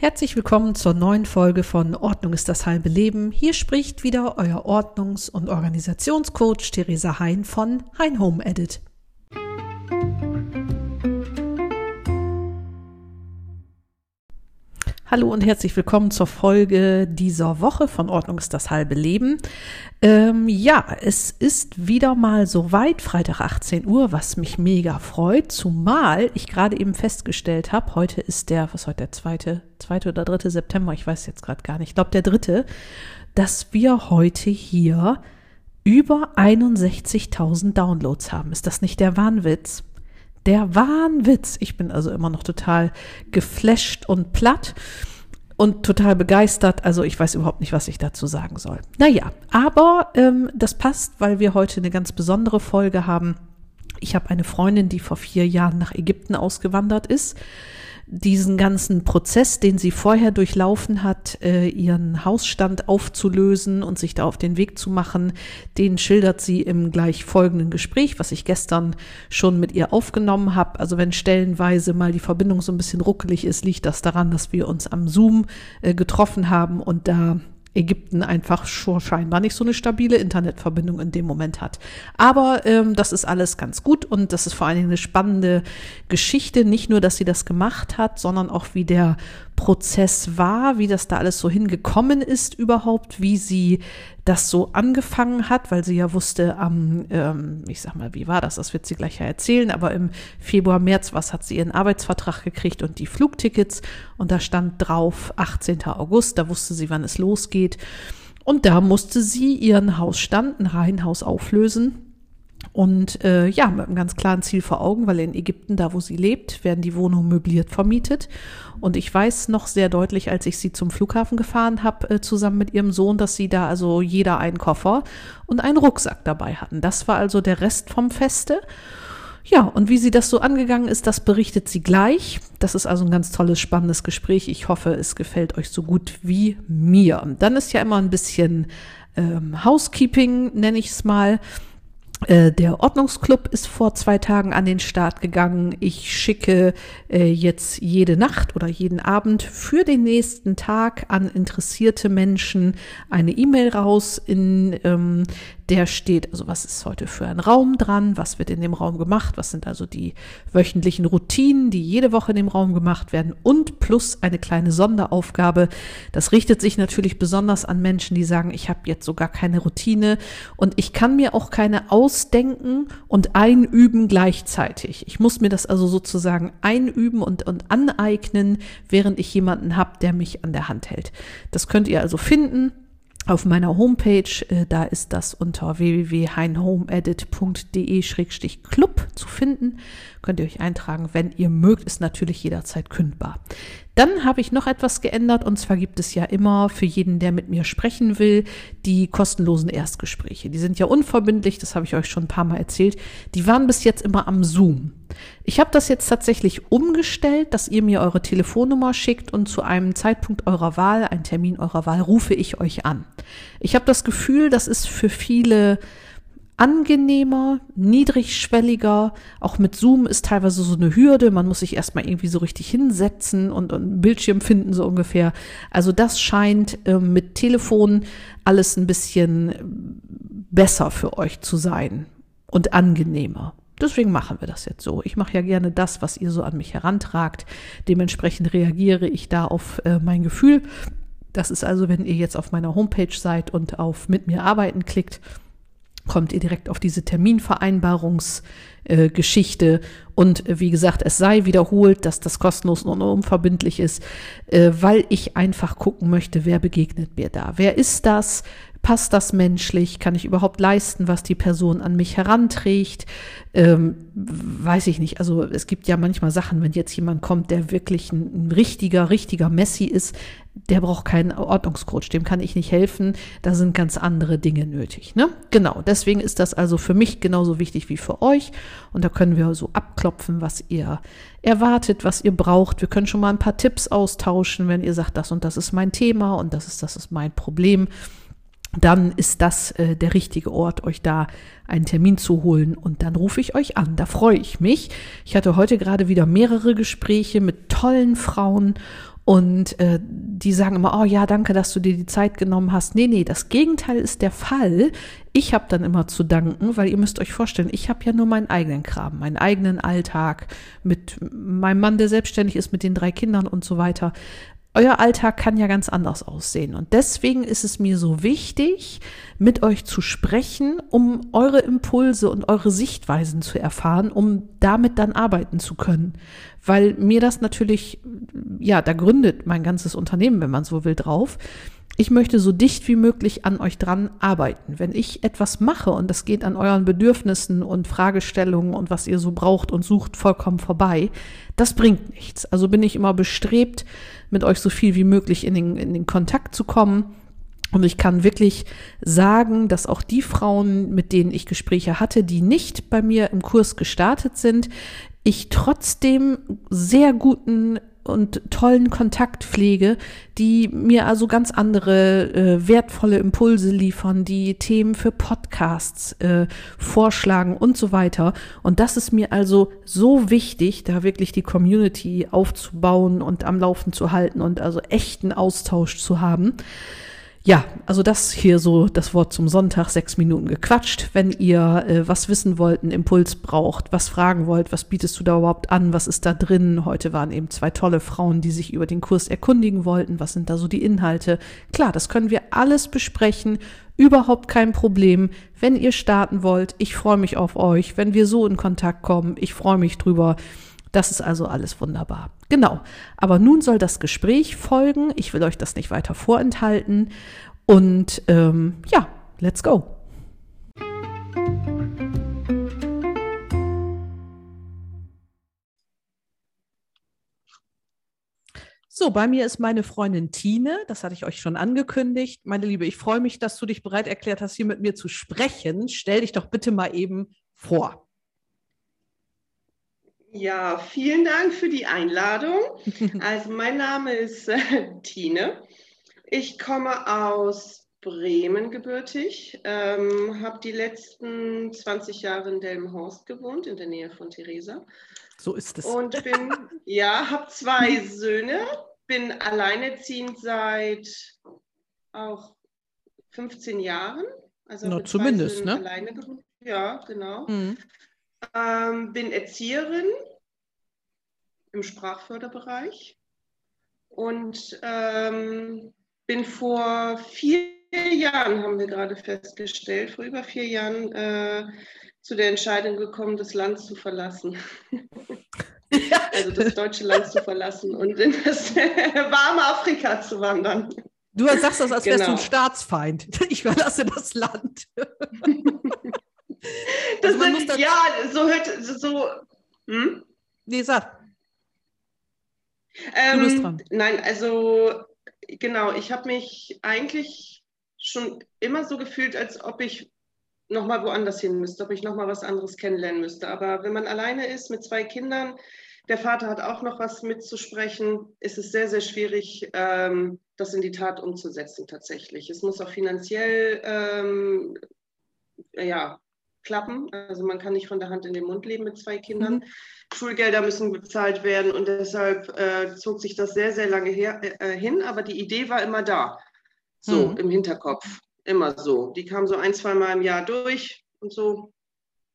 Herzlich willkommen zur neuen Folge von Ordnung ist das halbe Leben. Hier spricht wieder euer Ordnungs- und Organisationscoach Theresa Hein von Hein Home Edit. Hallo und herzlich willkommen zur Folge dieser Woche von Ordnung ist das halbe Leben. Ähm, ja, es ist wieder mal soweit, Freitag 18 Uhr, was mich mega freut, zumal ich gerade eben festgestellt habe, heute ist der, was heute der zweite, zweite oder dritte September, ich weiß jetzt gerade gar nicht, ich glaube der dritte, dass wir heute hier über 61.000 Downloads haben. Ist das nicht der Wahnwitz? Der Wahnwitz. Ich bin also immer noch total geflasht und platt und total begeistert. Also ich weiß überhaupt nicht, was ich dazu sagen soll. Naja, aber ähm, das passt, weil wir heute eine ganz besondere Folge haben. Ich habe eine Freundin, die vor vier Jahren nach Ägypten ausgewandert ist diesen ganzen Prozess, den sie vorher durchlaufen hat, äh, ihren Hausstand aufzulösen und sich da auf den Weg zu machen, den schildert sie im gleich folgenden Gespräch, was ich gestern schon mit ihr aufgenommen habe. Also wenn stellenweise mal die Verbindung so ein bisschen ruckelig ist, liegt das daran, dass wir uns am Zoom äh, getroffen haben und da Ägypten einfach scheinbar nicht so eine stabile Internetverbindung in dem Moment hat. Aber ähm, das ist alles ganz gut und das ist vor allen Dingen eine spannende Geschichte. Nicht nur, dass sie das gemacht hat, sondern auch wie der Prozess war, wie das da alles so hingekommen ist überhaupt, wie sie das so angefangen hat, weil sie ja wusste, am, ähm, ich sag mal, wie war das, das wird sie gleich ja erzählen, aber im Februar, März, was hat sie ihren Arbeitsvertrag gekriegt und die Flugtickets und da stand drauf 18. August, da wusste sie, wann es losgeht. Und da musste sie ihren Hausstand, ein Reihenhaus auflösen und äh, ja, mit einem ganz klaren Ziel vor Augen, weil in Ägypten, da wo sie lebt, werden die Wohnungen möbliert vermietet. Und ich weiß noch sehr deutlich, als ich sie zum Flughafen gefahren habe, äh, zusammen mit ihrem Sohn, dass sie da also jeder einen Koffer und einen Rucksack dabei hatten. Das war also der Rest vom Feste. Ja, und wie sie das so angegangen ist, das berichtet sie gleich. Das ist also ein ganz tolles, spannendes Gespräch. Ich hoffe, es gefällt euch so gut wie mir. Dann ist ja immer ein bisschen ähm, Housekeeping, nenne ich es mal. Äh, der Ordnungsclub ist vor zwei Tagen an den Start gegangen. Ich schicke äh, jetzt jede Nacht oder jeden Abend für den nächsten Tag an interessierte Menschen eine E-Mail raus, in ähm, der steht, also was ist heute für ein Raum dran, was wird in dem Raum gemacht, was sind also die wöchentlichen Routinen, die jede Woche in dem Raum gemacht werden und plus eine kleine Sonderaufgabe. Das richtet sich natürlich besonders an Menschen, die sagen, ich habe jetzt sogar keine Routine und ich kann mir auch keine ausdenken und einüben gleichzeitig. Ich muss mir das also sozusagen einüben und, und aneignen, während ich jemanden habe, der mich an der Hand hält. Das könnt ihr also finden auf meiner Homepage, äh, da ist das unter www.heinhomeedit.de-club zu finden. Könnt ihr euch eintragen, wenn ihr mögt, ist natürlich jederzeit kündbar. Dann habe ich noch etwas geändert und zwar gibt es ja immer für jeden, der mit mir sprechen will, die kostenlosen Erstgespräche. Die sind ja unverbindlich, das habe ich euch schon ein paar Mal erzählt. Die waren bis jetzt immer am Zoom. Ich habe das jetzt tatsächlich umgestellt, dass ihr mir eure Telefonnummer schickt und zu einem Zeitpunkt eurer Wahl, einen Termin eurer Wahl, rufe ich euch an. Ich habe das Gefühl, das ist für viele angenehmer, niedrigschwelliger. Auch mit Zoom ist teilweise so eine Hürde. Man muss sich erstmal irgendwie so richtig hinsetzen und, und einen Bildschirm finden, so ungefähr. Also das scheint äh, mit Telefon alles ein bisschen besser für euch zu sein und angenehmer. Deswegen machen wir das jetzt so. Ich mache ja gerne das, was ihr so an mich herantragt. Dementsprechend reagiere ich da auf äh, mein Gefühl. Das ist also, wenn ihr jetzt auf meiner Homepage seid und auf mit mir arbeiten klickt, kommt ihr direkt auf diese Terminvereinbarungsgeschichte. Äh, und wie gesagt, es sei wiederholt, dass das kostenlos und unverbindlich ist, äh, weil ich einfach gucken möchte, wer begegnet mir da. Wer ist das? Passt das menschlich? Kann ich überhaupt leisten, was die Person an mich heranträgt? Ähm, weiß ich nicht. Also es gibt ja manchmal Sachen, wenn jetzt jemand kommt, der wirklich ein, ein richtiger, richtiger Messi ist, der braucht keinen Ordnungscoach, dem kann ich nicht helfen. Da sind ganz andere Dinge nötig. Ne? Genau, deswegen ist das also für mich genauso wichtig wie für euch. Und da können wir so abklopfen, was ihr erwartet, was ihr braucht. Wir können schon mal ein paar Tipps austauschen, wenn ihr sagt, das und das ist mein Thema und das ist, das ist mein Problem dann ist das äh, der richtige Ort, euch da einen Termin zu holen und dann rufe ich euch an. Da freue ich mich. Ich hatte heute gerade wieder mehrere Gespräche mit tollen Frauen Und äh, die sagen immer, oh ja, danke, dass du dir die Zeit genommen hast. Nee, nee, das Gegenteil ist der Fall. Ich habe dann immer zu danken, weil ihr müsst euch vorstellen, ich habe ja nur meinen eigenen Kram, meinen eigenen Alltag mit meinem Mann, der selbstständig ist, mit den drei Kindern und so weiter euer Alltag kann ja ganz anders aussehen. Und deswegen ist es mir so wichtig, mit euch zu sprechen, um eure Impulse und eure Sichtweisen zu erfahren, um damit dann arbeiten zu können. Weil mir das natürlich, ja, da gründet mein ganzes Unternehmen, wenn man so will, drauf. Ich möchte so dicht wie möglich an euch dran arbeiten. Wenn ich etwas mache und das geht an euren Bedürfnissen und Fragestellungen und was ihr so braucht und sucht vollkommen vorbei, das bringt nichts. Also bin ich immer bestrebt, mit euch so viel wie möglich in den, in den Kontakt zu kommen. Und ich kann wirklich sagen, dass auch die Frauen, mit denen ich Gespräche hatte, die nicht bei mir im Kurs gestartet sind, ich trotzdem sehr guten und tollen Kontakt pflege, die mir also ganz andere äh, wertvolle Impulse liefern, die Themen für Podcasts äh, vorschlagen und so weiter. Und das ist mir also so wichtig, da wirklich die Community aufzubauen und am Laufen zu halten und also echten Austausch zu haben. Ja, also das hier so das Wort zum Sonntag, sechs Minuten gequatscht. Wenn ihr äh, was wissen wollt, einen Impuls braucht, was fragen wollt, was bietest du da überhaupt an, was ist da drin? Heute waren eben zwei tolle Frauen, die sich über den Kurs erkundigen wollten. Was sind da so die Inhalte? Klar, das können wir alles besprechen. Überhaupt kein Problem. Wenn ihr starten wollt, ich freue mich auf euch. Wenn wir so in Kontakt kommen, ich freue mich drüber. Das ist also alles wunderbar. Genau. Aber nun soll das Gespräch folgen. Ich will euch das nicht weiter vorenthalten. Und ähm, ja, let's go. So, bei mir ist meine Freundin Tine, das hatte ich euch schon angekündigt. Meine Liebe, ich freue mich, dass du dich bereit erklärt hast, hier mit mir zu sprechen. Stell dich doch bitte mal eben vor. Ja, vielen Dank für die Einladung. Also mein Name ist äh, Tine. Ich komme aus Bremen gebürtig, ähm, habe die letzten 20 Jahre in Delmenhorst gewohnt, in der Nähe von Theresa. So ist es. Und bin, ja, habe zwei Söhne, bin alleinerziehend seit auch 15 Jahren. Also Na, zumindest, ne? Alleine gewohnt. Ja, genau. Mhm. Ähm, bin Erzieherin im Sprachförderbereich und ähm, bin vor vier Jahren, haben wir gerade festgestellt, vor über vier Jahren äh, zu der Entscheidung gekommen, das Land zu verlassen. also das deutsche Land zu verlassen und in das warme Afrika zu wandern. Du sagst das, als wärst genau. du ein Staatsfeind. Ich verlasse das Land. das also sind, ja, so hört so. Hm? Nee, sag. Ähm, nein, also genau, ich habe mich eigentlich schon immer so gefühlt, als ob ich nochmal woanders hin müsste, ob ich nochmal was anderes kennenlernen müsste. Aber wenn man alleine ist mit zwei Kindern, der Vater hat auch noch was mitzusprechen, ist es sehr, sehr schwierig, ähm, das in die Tat umzusetzen tatsächlich. Es muss auch finanziell ähm, ja, klappen. Also man kann nicht von der Hand in den Mund leben mit zwei Kindern. Mhm. Schulgelder müssen bezahlt werden und deshalb äh, zog sich das sehr, sehr lange her, äh, hin. Aber die Idee war immer da, so mhm. im Hinterkopf, immer so. Die kam so ein, zwei Mal im Jahr durch und so.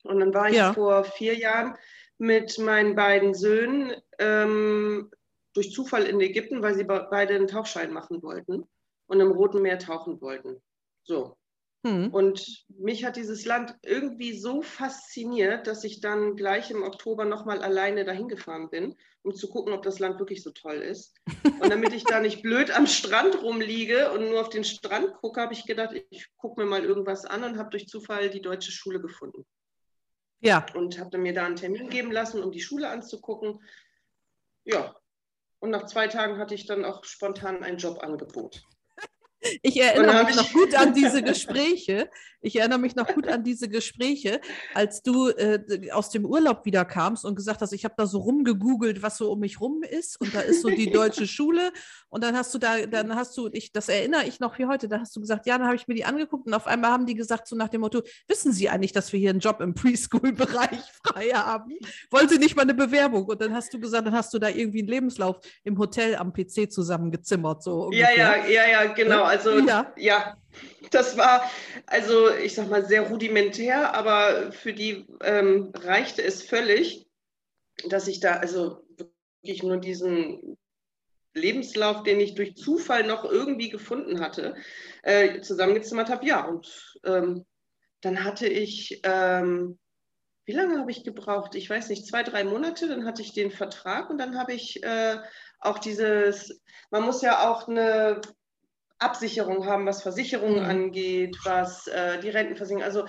Und dann war ich ja. vor vier Jahren mit meinen beiden Söhnen ähm, durch Zufall in Ägypten, weil sie beide einen Tauchschein machen wollten und im Roten Meer tauchen wollten. So, hm. Und mich hat dieses Land irgendwie so fasziniert, dass ich dann gleich im Oktober nochmal alleine dahin gefahren bin, um zu gucken, ob das Land wirklich so toll ist. Und damit ich da nicht blöd am Strand rumliege und nur auf den Strand gucke, habe ich gedacht, ich gucke mir mal irgendwas an und habe durch Zufall die deutsche Schule gefunden. Ja. Und habe mir da einen Termin geben lassen, um die Schule anzugucken. Ja. Und nach zwei Tagen hatte ich dann auch spontan ein Jobangebot. Ich erinnere mich noch gut an diese Gespräche. Ich erinnere mich noch gut an diese Gespräche, als du äh, aus dem Urlaub wieder kamst und gesagt hast, ich habe da so rumgegoogelt, was so um mich rum ist. Und da ist so die deutsche Schule und dann hast du da, dann hast du, ich, das erinnere ich noch wie heute, da hast du gesagt, ja, dann habe ich mir die angeguckt und auf einmal haben die gesagt, so nach dem Motto, wissen Sie eigentlich, dass wir hier einen Job im Preschool-Bereich frei haben? Wollen Sie nicht mal eine Bewerbung? Und dann hast du gesagt, dann hast du da irgendwie einen Lebenslauf im Hotel am PC zusammengezimmert. So ja, ja, ja, ja, genau. Also ja. ja, das war also ich sag mal sehr rudimentär, aber für die ähm, reichte es völlig, dass ich da also wirklich nur diesen Lebenslauf, den ich durch Zufall noch irgendwie gefunden hatte, äh, zusammengezimmert habe. Ja, und ähm, dann hatte ich, ähm, wie lange habe ich gebraucht? Ich weiß nicht, zwei, drei Monate. Dann hatte ich den Vertrag und dann habe ich äh, auch dieses, man muss ja auch eine Absicherung haben, was Versicherungen mhm. angeht, was äh, die Rentenversicherung. Also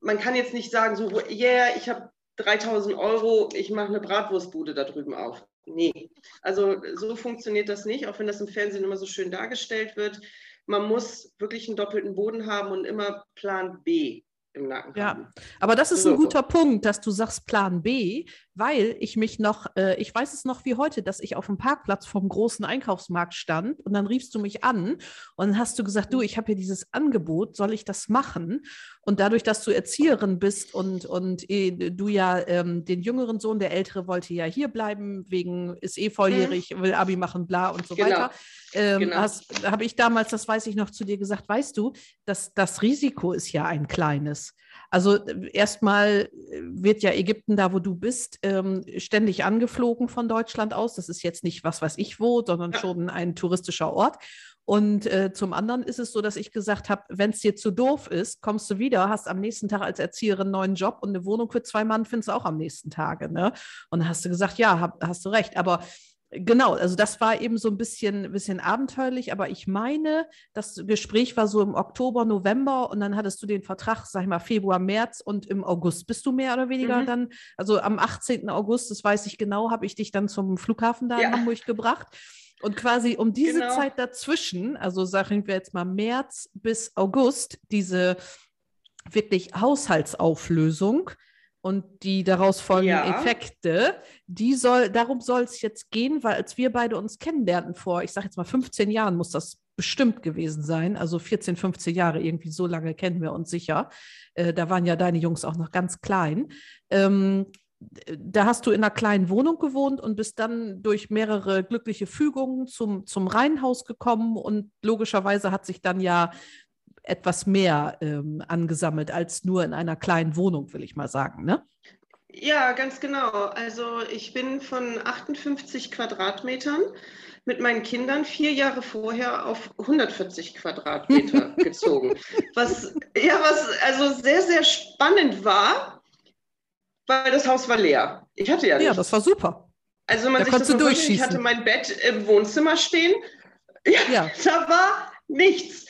man kann jetzt nicht sagen, so, yeah, ich habe 3000 Euro, ich mache eine Bratwurstbude da drüben auf. Nee, also so funktioniert das nicht, auch wenn das im Fernsehen immer so schön dargestellt wird. Man muss wirklich einen doppelten Boden haben und immer Plan B im Nacken ja, haben. aber das ist so. ein guter Punkt, dass du sagst Plan B, weil ich mich noch, äh, ich weiß es noch wie heute, dass ich auf dem Parkplatz vom großen Einkaufsmarkt stand und dann riefst du mich an und dann hast du gesagt, du, ich habe hier dieses Angebot, soll ich das machen? Und dadurch, dass du Erzieherin bist und, und äh, du ja ähm, den jüngeren Sohn, der ältere wollte ja hier bleiben, wegen ist eh volljährig, hm. will Abi machen, bla und so genau. weiter. Ähm, genau. Habe ich damals, das weiß ich noch, zu dir gesagt, weißt du, dass das Risiko ist ja ein kleines. Also äh, erstmal äh, wird ja Ägypten, da wo du bist, ähm, ständig angeflogen von Deutschland aus. Das ist jetzt nicht was weiß ich wo, sondern schon ein touristischer Ort. Und äh, zum anderen ist es so, dass ich gesagt habe, wenn es dir zu doof ist, kommst du wieder, hast am nächsten Tag als Erzieherin einen neuen Job und eine Wohnung für zwei Mann findest du auch am nächsten Tage. Ne? Und dann hast du gesagt, ja, hab, hast du recht. Aber Genau, also das war eben so ein bisschen, bisschen abenteuerlich, aber ich meine, das Gespräch war so im Oktober, November und dann hattest du den Vertrag, sag ich mal, Februar, März und im August bist du mehr oder weniger mhm. dann, also am 18. August, das weiß ich genau, habe ich dich dann zum Flughafen da ja. in Hamburg gebracht. Und quasi um diese genau. Zeit dazwischen, also sagen wir jetzt mal März bis August, diese wirklich Haushaltsauflösung, und die daraus folgenden ja. Effekte, die soll, darum soll es jetzt gehen, weil als wir beide uns kennenlernten vor, ich sage jetzt mal 15 Jahren muss das bestimmt gewesen sein, also 14, 15 Jahre, irgendwie so lange kennen wir uns sicher. Äh, da waren ja deine Jungs auch noch ganz klein. Ähm, da hast du in einer kleinen Wohnung gewohnt und bist dann durch mehrere glückliche Fügungen zum, zum Reihenhaus gekommen und logischerweise hat sich dann ja etwas mehr ähm, angesammelt als nur in einer kleinen Wohnung, will ich mal sagen. Ne? Ja, ganz genau. Also ich bin von 58 Quadratmetern mit meinen Kindern vier Jahre vorher auf 140 Quadratmeter gezogen. Was ja was also sehr, sehr spannend war, weil das Haus war leer. Ich hatte ja nichts. Ja, das war super. Also man da sich das durchschießen. ich hatte mein Bett im Wohnzimmer stehen. Ja, ja. da war nichts.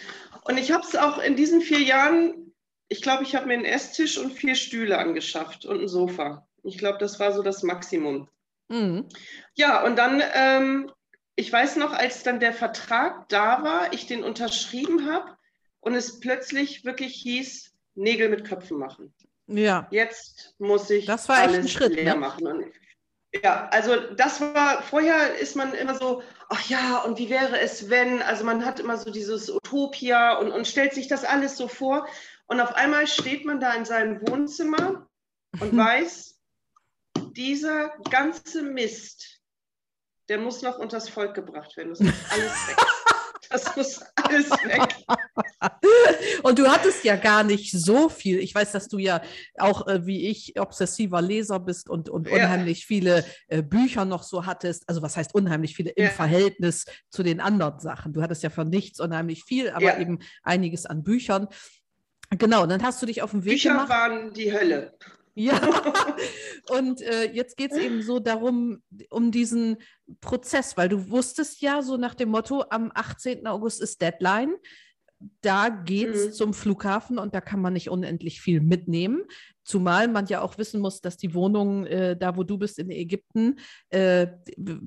Und ich habe es auch in diesen vier Jahren, ich glaube, ich habe mir einen Esstisch und vier Stühle angeschafft und ein Sofa. Ich glaube, das war so das Maximum. Mhm. Ja, und dann, ähm, ich weiß noch, als dann der Vertrag da war, ich den unterschrieben habe und es plötzlich wirklich hieß, Nägel mit Köpfen machen. Ja. Jetzt muss ich das war alles Schritt, leer ne? machen. Und ja, also das war, vorher ist man immer so, ach ja, und wie wäre es, wenn, also man hat immer so dieses Utopia und, und stellt sich das alles so vor. Und auf einmal steht man da in seinem Wohnzimmer und weiß, dieser ganze Mist, der muss noch unters Volk gebracht werden. Das muss alles weg. Das muss alles weg. Und du hattest ja gar nicht so viel. Ich weiß, dass du ja auch äh, wie ich obsessiver Leser bist und, und ja. unheimlich viele äh, Bücher noch so hattest. Also was heißt unheimlich viele im ja. Verhältnis zu den anderen Sachen? Du hattest ja von nichts unheimlich viel, aber ja. eben einiges an Büchern. Genau, dann hast du dich auf den Weg Bücher gemacht. Bücher waren die Hölle. Ja, und äh, jetzt geht es eben so darum, um diesen Prozess, weil du wusstest ja so nach dem Motto, am 18. August ist Deadline. Da geht es mhm. zum Flughafen und da kann man nicht unendlich viel mitnehmen. Zumal man ja auch wissen muss, dass die Wohnungen, äh, da wo du bist in Ägypten, äh,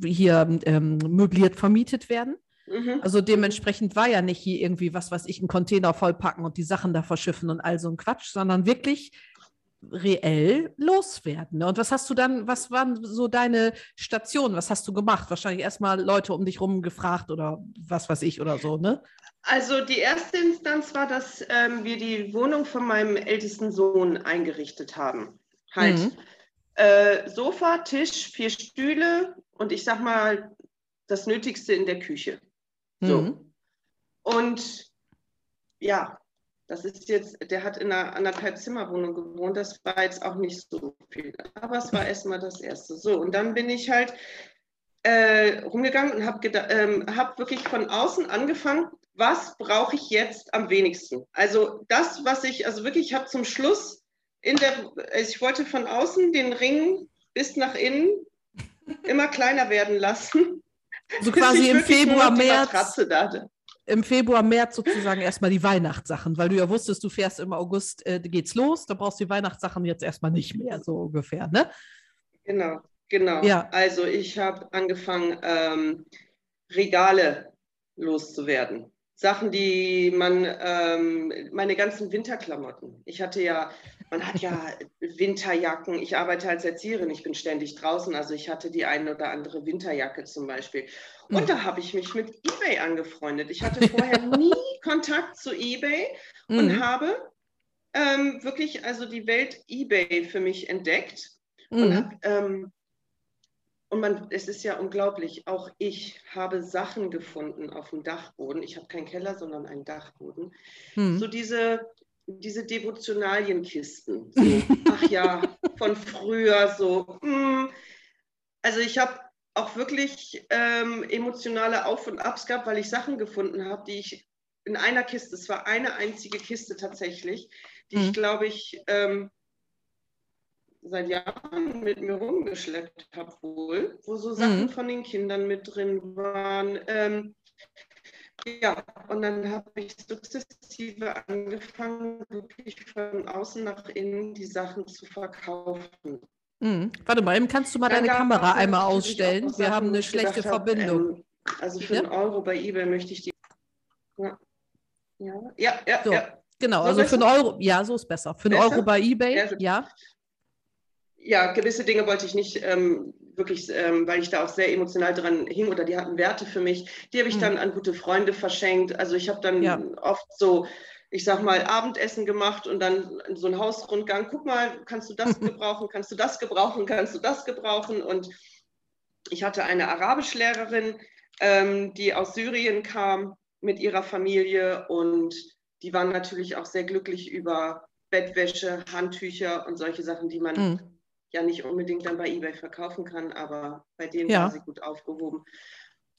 hier ähm, möbliert vermietet werden. Mhm. Also dementsprechend war ja nicht hier irgendwie was, was ich einen Container vollpacken und die Sachen da verschiffen und all so ein Quatsch, sondern wirklich reell loswerden. Ne? Und was hast du dann, was waren so deine Stationen? Was hast du gemacht? Wahrscheinlich erstmal Leute um dich rum gefragt oder was weiß ich oder so, ne? Also die erste Instanz war, dass ähm, wir die Wohnung von meinem ältesten Sohn eingerichtet haben. Halt mhm. äh, Sofa, Tisch, vier Stühle und ich sag mal das Nötigste in der Küche. So. Mhm. Und ja, das ist jetzt, der hat in einer anderthalb Zimmerwohnung gewohnt. Das war jetzt auch nicht so viel. Aber es war erstmal das Erste. So, und dann bin ich halt äh, rumgegangen und habe ähm, hab wirklich von außen angefangen, was brauche ich jetzt am wenigsten? Also das, was ich, also wirklich, ich habe zum Schluss in der, also ich wollte von außen den Ring bis nach innen immer kleiner werden lassen. So quasi im Februar, März im Februar, März sozusagen erstmal die Weihnachtssachen, weil du ja wusstest, du fährst im August, äh, geht's los, da brauchst du die Weihnachtssachen jetzt erstmal nicht mehr, so ungefähr, ne? Genau, genau. Ja. Also ich habe angefangen, ähm, Regale loszuwerden. Sachen, die man, ähm, meine ganzen Winterklamotten. Ich hatte ja, man hat ja Winterjacken. Ich arbeite als Erzieherin, ich bin ständig draußen, also ich hatte die eine oder andere Winterjacke zum Beispiel. Und mhm. da habe ich mich mit eBay angefreundet. Ich hatte vorher nie Kontakt zu eBay und mhm. habe ähm, wirklich also die Welt eBay für mich entdeckt. Mhm. Und hab, ähm, und man, es ist ja unglaublich, auch ich habe Sachen gefunden auf dem Dachboden. Ich habe keinen Keller, sondern einen Dachboden. Hm. So diese, diese Devotionalienkisten. So, ach ja, von früher so. Hm. Also ich habe auch wirklich ähm, emotionale Auf- und Abs gehabt, weil ich Sachen gefunden habe, die ich in einer Kiste, es war eine einzige Kiste tatsächlich, die hm. ich glaube ich ähm, seit Jahren mit mir rumgeschleppt habe wohl, wo so Sachen mhm. von den Kindern mit drin waren. Ähm, ja, und dann habe ich sukzessive angefangen, wirklich von außen nach innen die Sachen zu verkaufen. Mhm. Warte mal, kannst du mal dann deine Kamera einmal ausstellen? Wir haben eine schlechte Verbindung. ähm, also für ja? einen Euro bei eBay möchte ich die. Ja, ja, ja, ja. So. ja. Genau, so also besser? für einen Euro, ja, so ist besser. Für einen besser? Euro bei eBay, ja ja, gewisse Dinge wollte ich nicht ähm, wirklich, ähm, weil ich da auch sehr emotional dran hing oder die hatten Werte für mich. Die habe ich mhm. dann an gute Freunde verschenkt. Also ich habe dann ja. oft so, ich sag mal, Abendessen gemacht und dann so einen Hausrundgang. Guck mal, kannst du das gebrauchen? Kannst du das gebrauchen? Kannst du das gebrauchen? Und ich hatte eine Arabischlehrerin, ähm, die aus Syrien kam mit ihrer Familie und die waren natürlich auch sehr glücklich über Bettwäsche, Handtücher und solche Sachen, die man mhm ja nicht unbedingt dann bei eBay verkaufen kann, aber bei denen ja. war sie gut aufgehoben.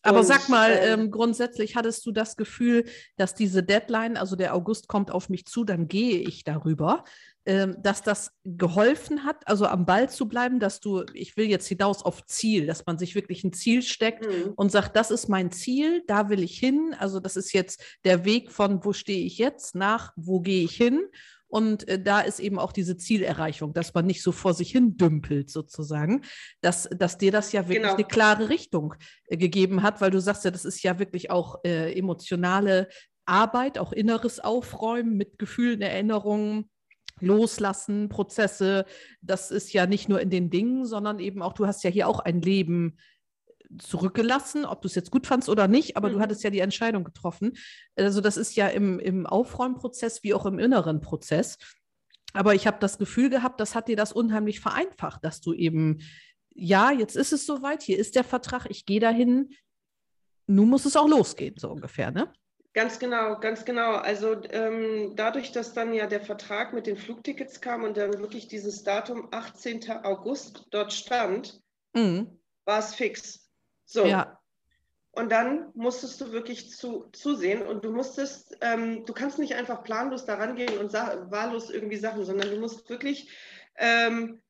Aber und, sag mal, äh, ähm, grundsätzlich hattest du das Gefühl, dass diese Deadline, also der August kommt auf mich zu, dann gehe ich darüber, ähm, dass das geholfen hat, also am Ball zu bleiben, dass du, ich will jetzt hinaus auf Ziel, dass man sich wirklich ein Ziel steckt mhm. und sagt, das ist mein Ziel, da will ich hin. Also das ist jetzt der Weg von, wo stehe ich jetzt, nach, wo gehe ich hin. Und äh, da ist eben auch diese Zielerreichung, dass man nicht so vor sich hin dümpelt sozusagen, dass, dass dir das ja wirklich genau. eine klare Richtung äh, gegeben hat, weil du sagst ja, das ist ja wirklich auch äh, emotionale Arbeit, auch inneres Aufräumen mit Gefühlen, Erinnerungen. Loslassen, Prozesse, das ist ja nicht nur in den Dingen, sondern eben auch, du hast ja hier auch ein Leben zurückgelassen, ob du es jetzt gut fandst oder nicht, aber mhm. du hattest ja die Entscheidung getroffen. Also das ist ja im, im Aufräumprozess wie auch im inneren Prozess. Aber ich habe das Gefühl gehabt, das hat dir das unheimlich vereinfacht, dass du eben, ja, jetzt ist es soweit, hier ist der Vertrag, ich gehe dahin, nun muss es auch losgehen, so ungefähr, ne? Ganz genau, ganz genau. Also ähm, dadurch, dass dann ja der Vertrag mit den Flugtickets kam und dann wirklich dieses Datum 18. August dort stand, mhm. war es fix. So. Ja. Und dann musstest du wirklich zu, zusehen und du musstest, ähm, du kannst nicht einfach planlos daran gehen und wahllos irgendwie Sachen, sondern du musst wirklich ähm,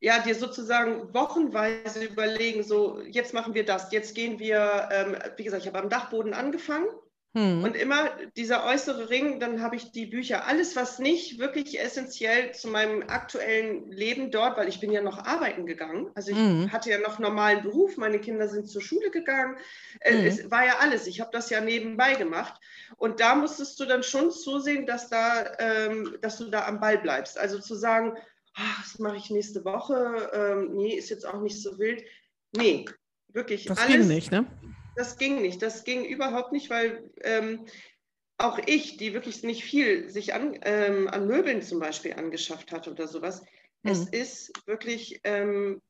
ja, dir sozusagen wochenweise überlegen, so jetzt machen wir das, jetzt gehen wir, ähm, wie gesagt, ich habe am Dachboden angefangen Hm. Und immer dieser äußere Ring, dann habe ich die Bücher, alles, was nicht wirklich essentiell zu meinem aktuellen Leben dort, weil ich bin ja noch arbeiten gegangen. Also ich hm. hatte ja noch normalen Beruf, meine Kinder sind zur Schule gegangen. Äh, hm. Es war ja alles. Ich habe das ja nebenbei gemacht. Und da musstest du dann schon zusehen, dass, da, ähm, dass du da am Ball bleibst. Also zu sagen, ach, das mache ich nächste Woche, ähm, nee, ist jetzt auch nicht so wild. Nee, wirklich das alles. Das ging nicht, ne? Das ging nicht. Das ging überhaupt nicht, weil ähm, auch ich, die wirklich nicht viel sich an, ähm, an Möbeln zum Beispiel angeschafft hat oder sowas, mhm. es ist wirklich ähm,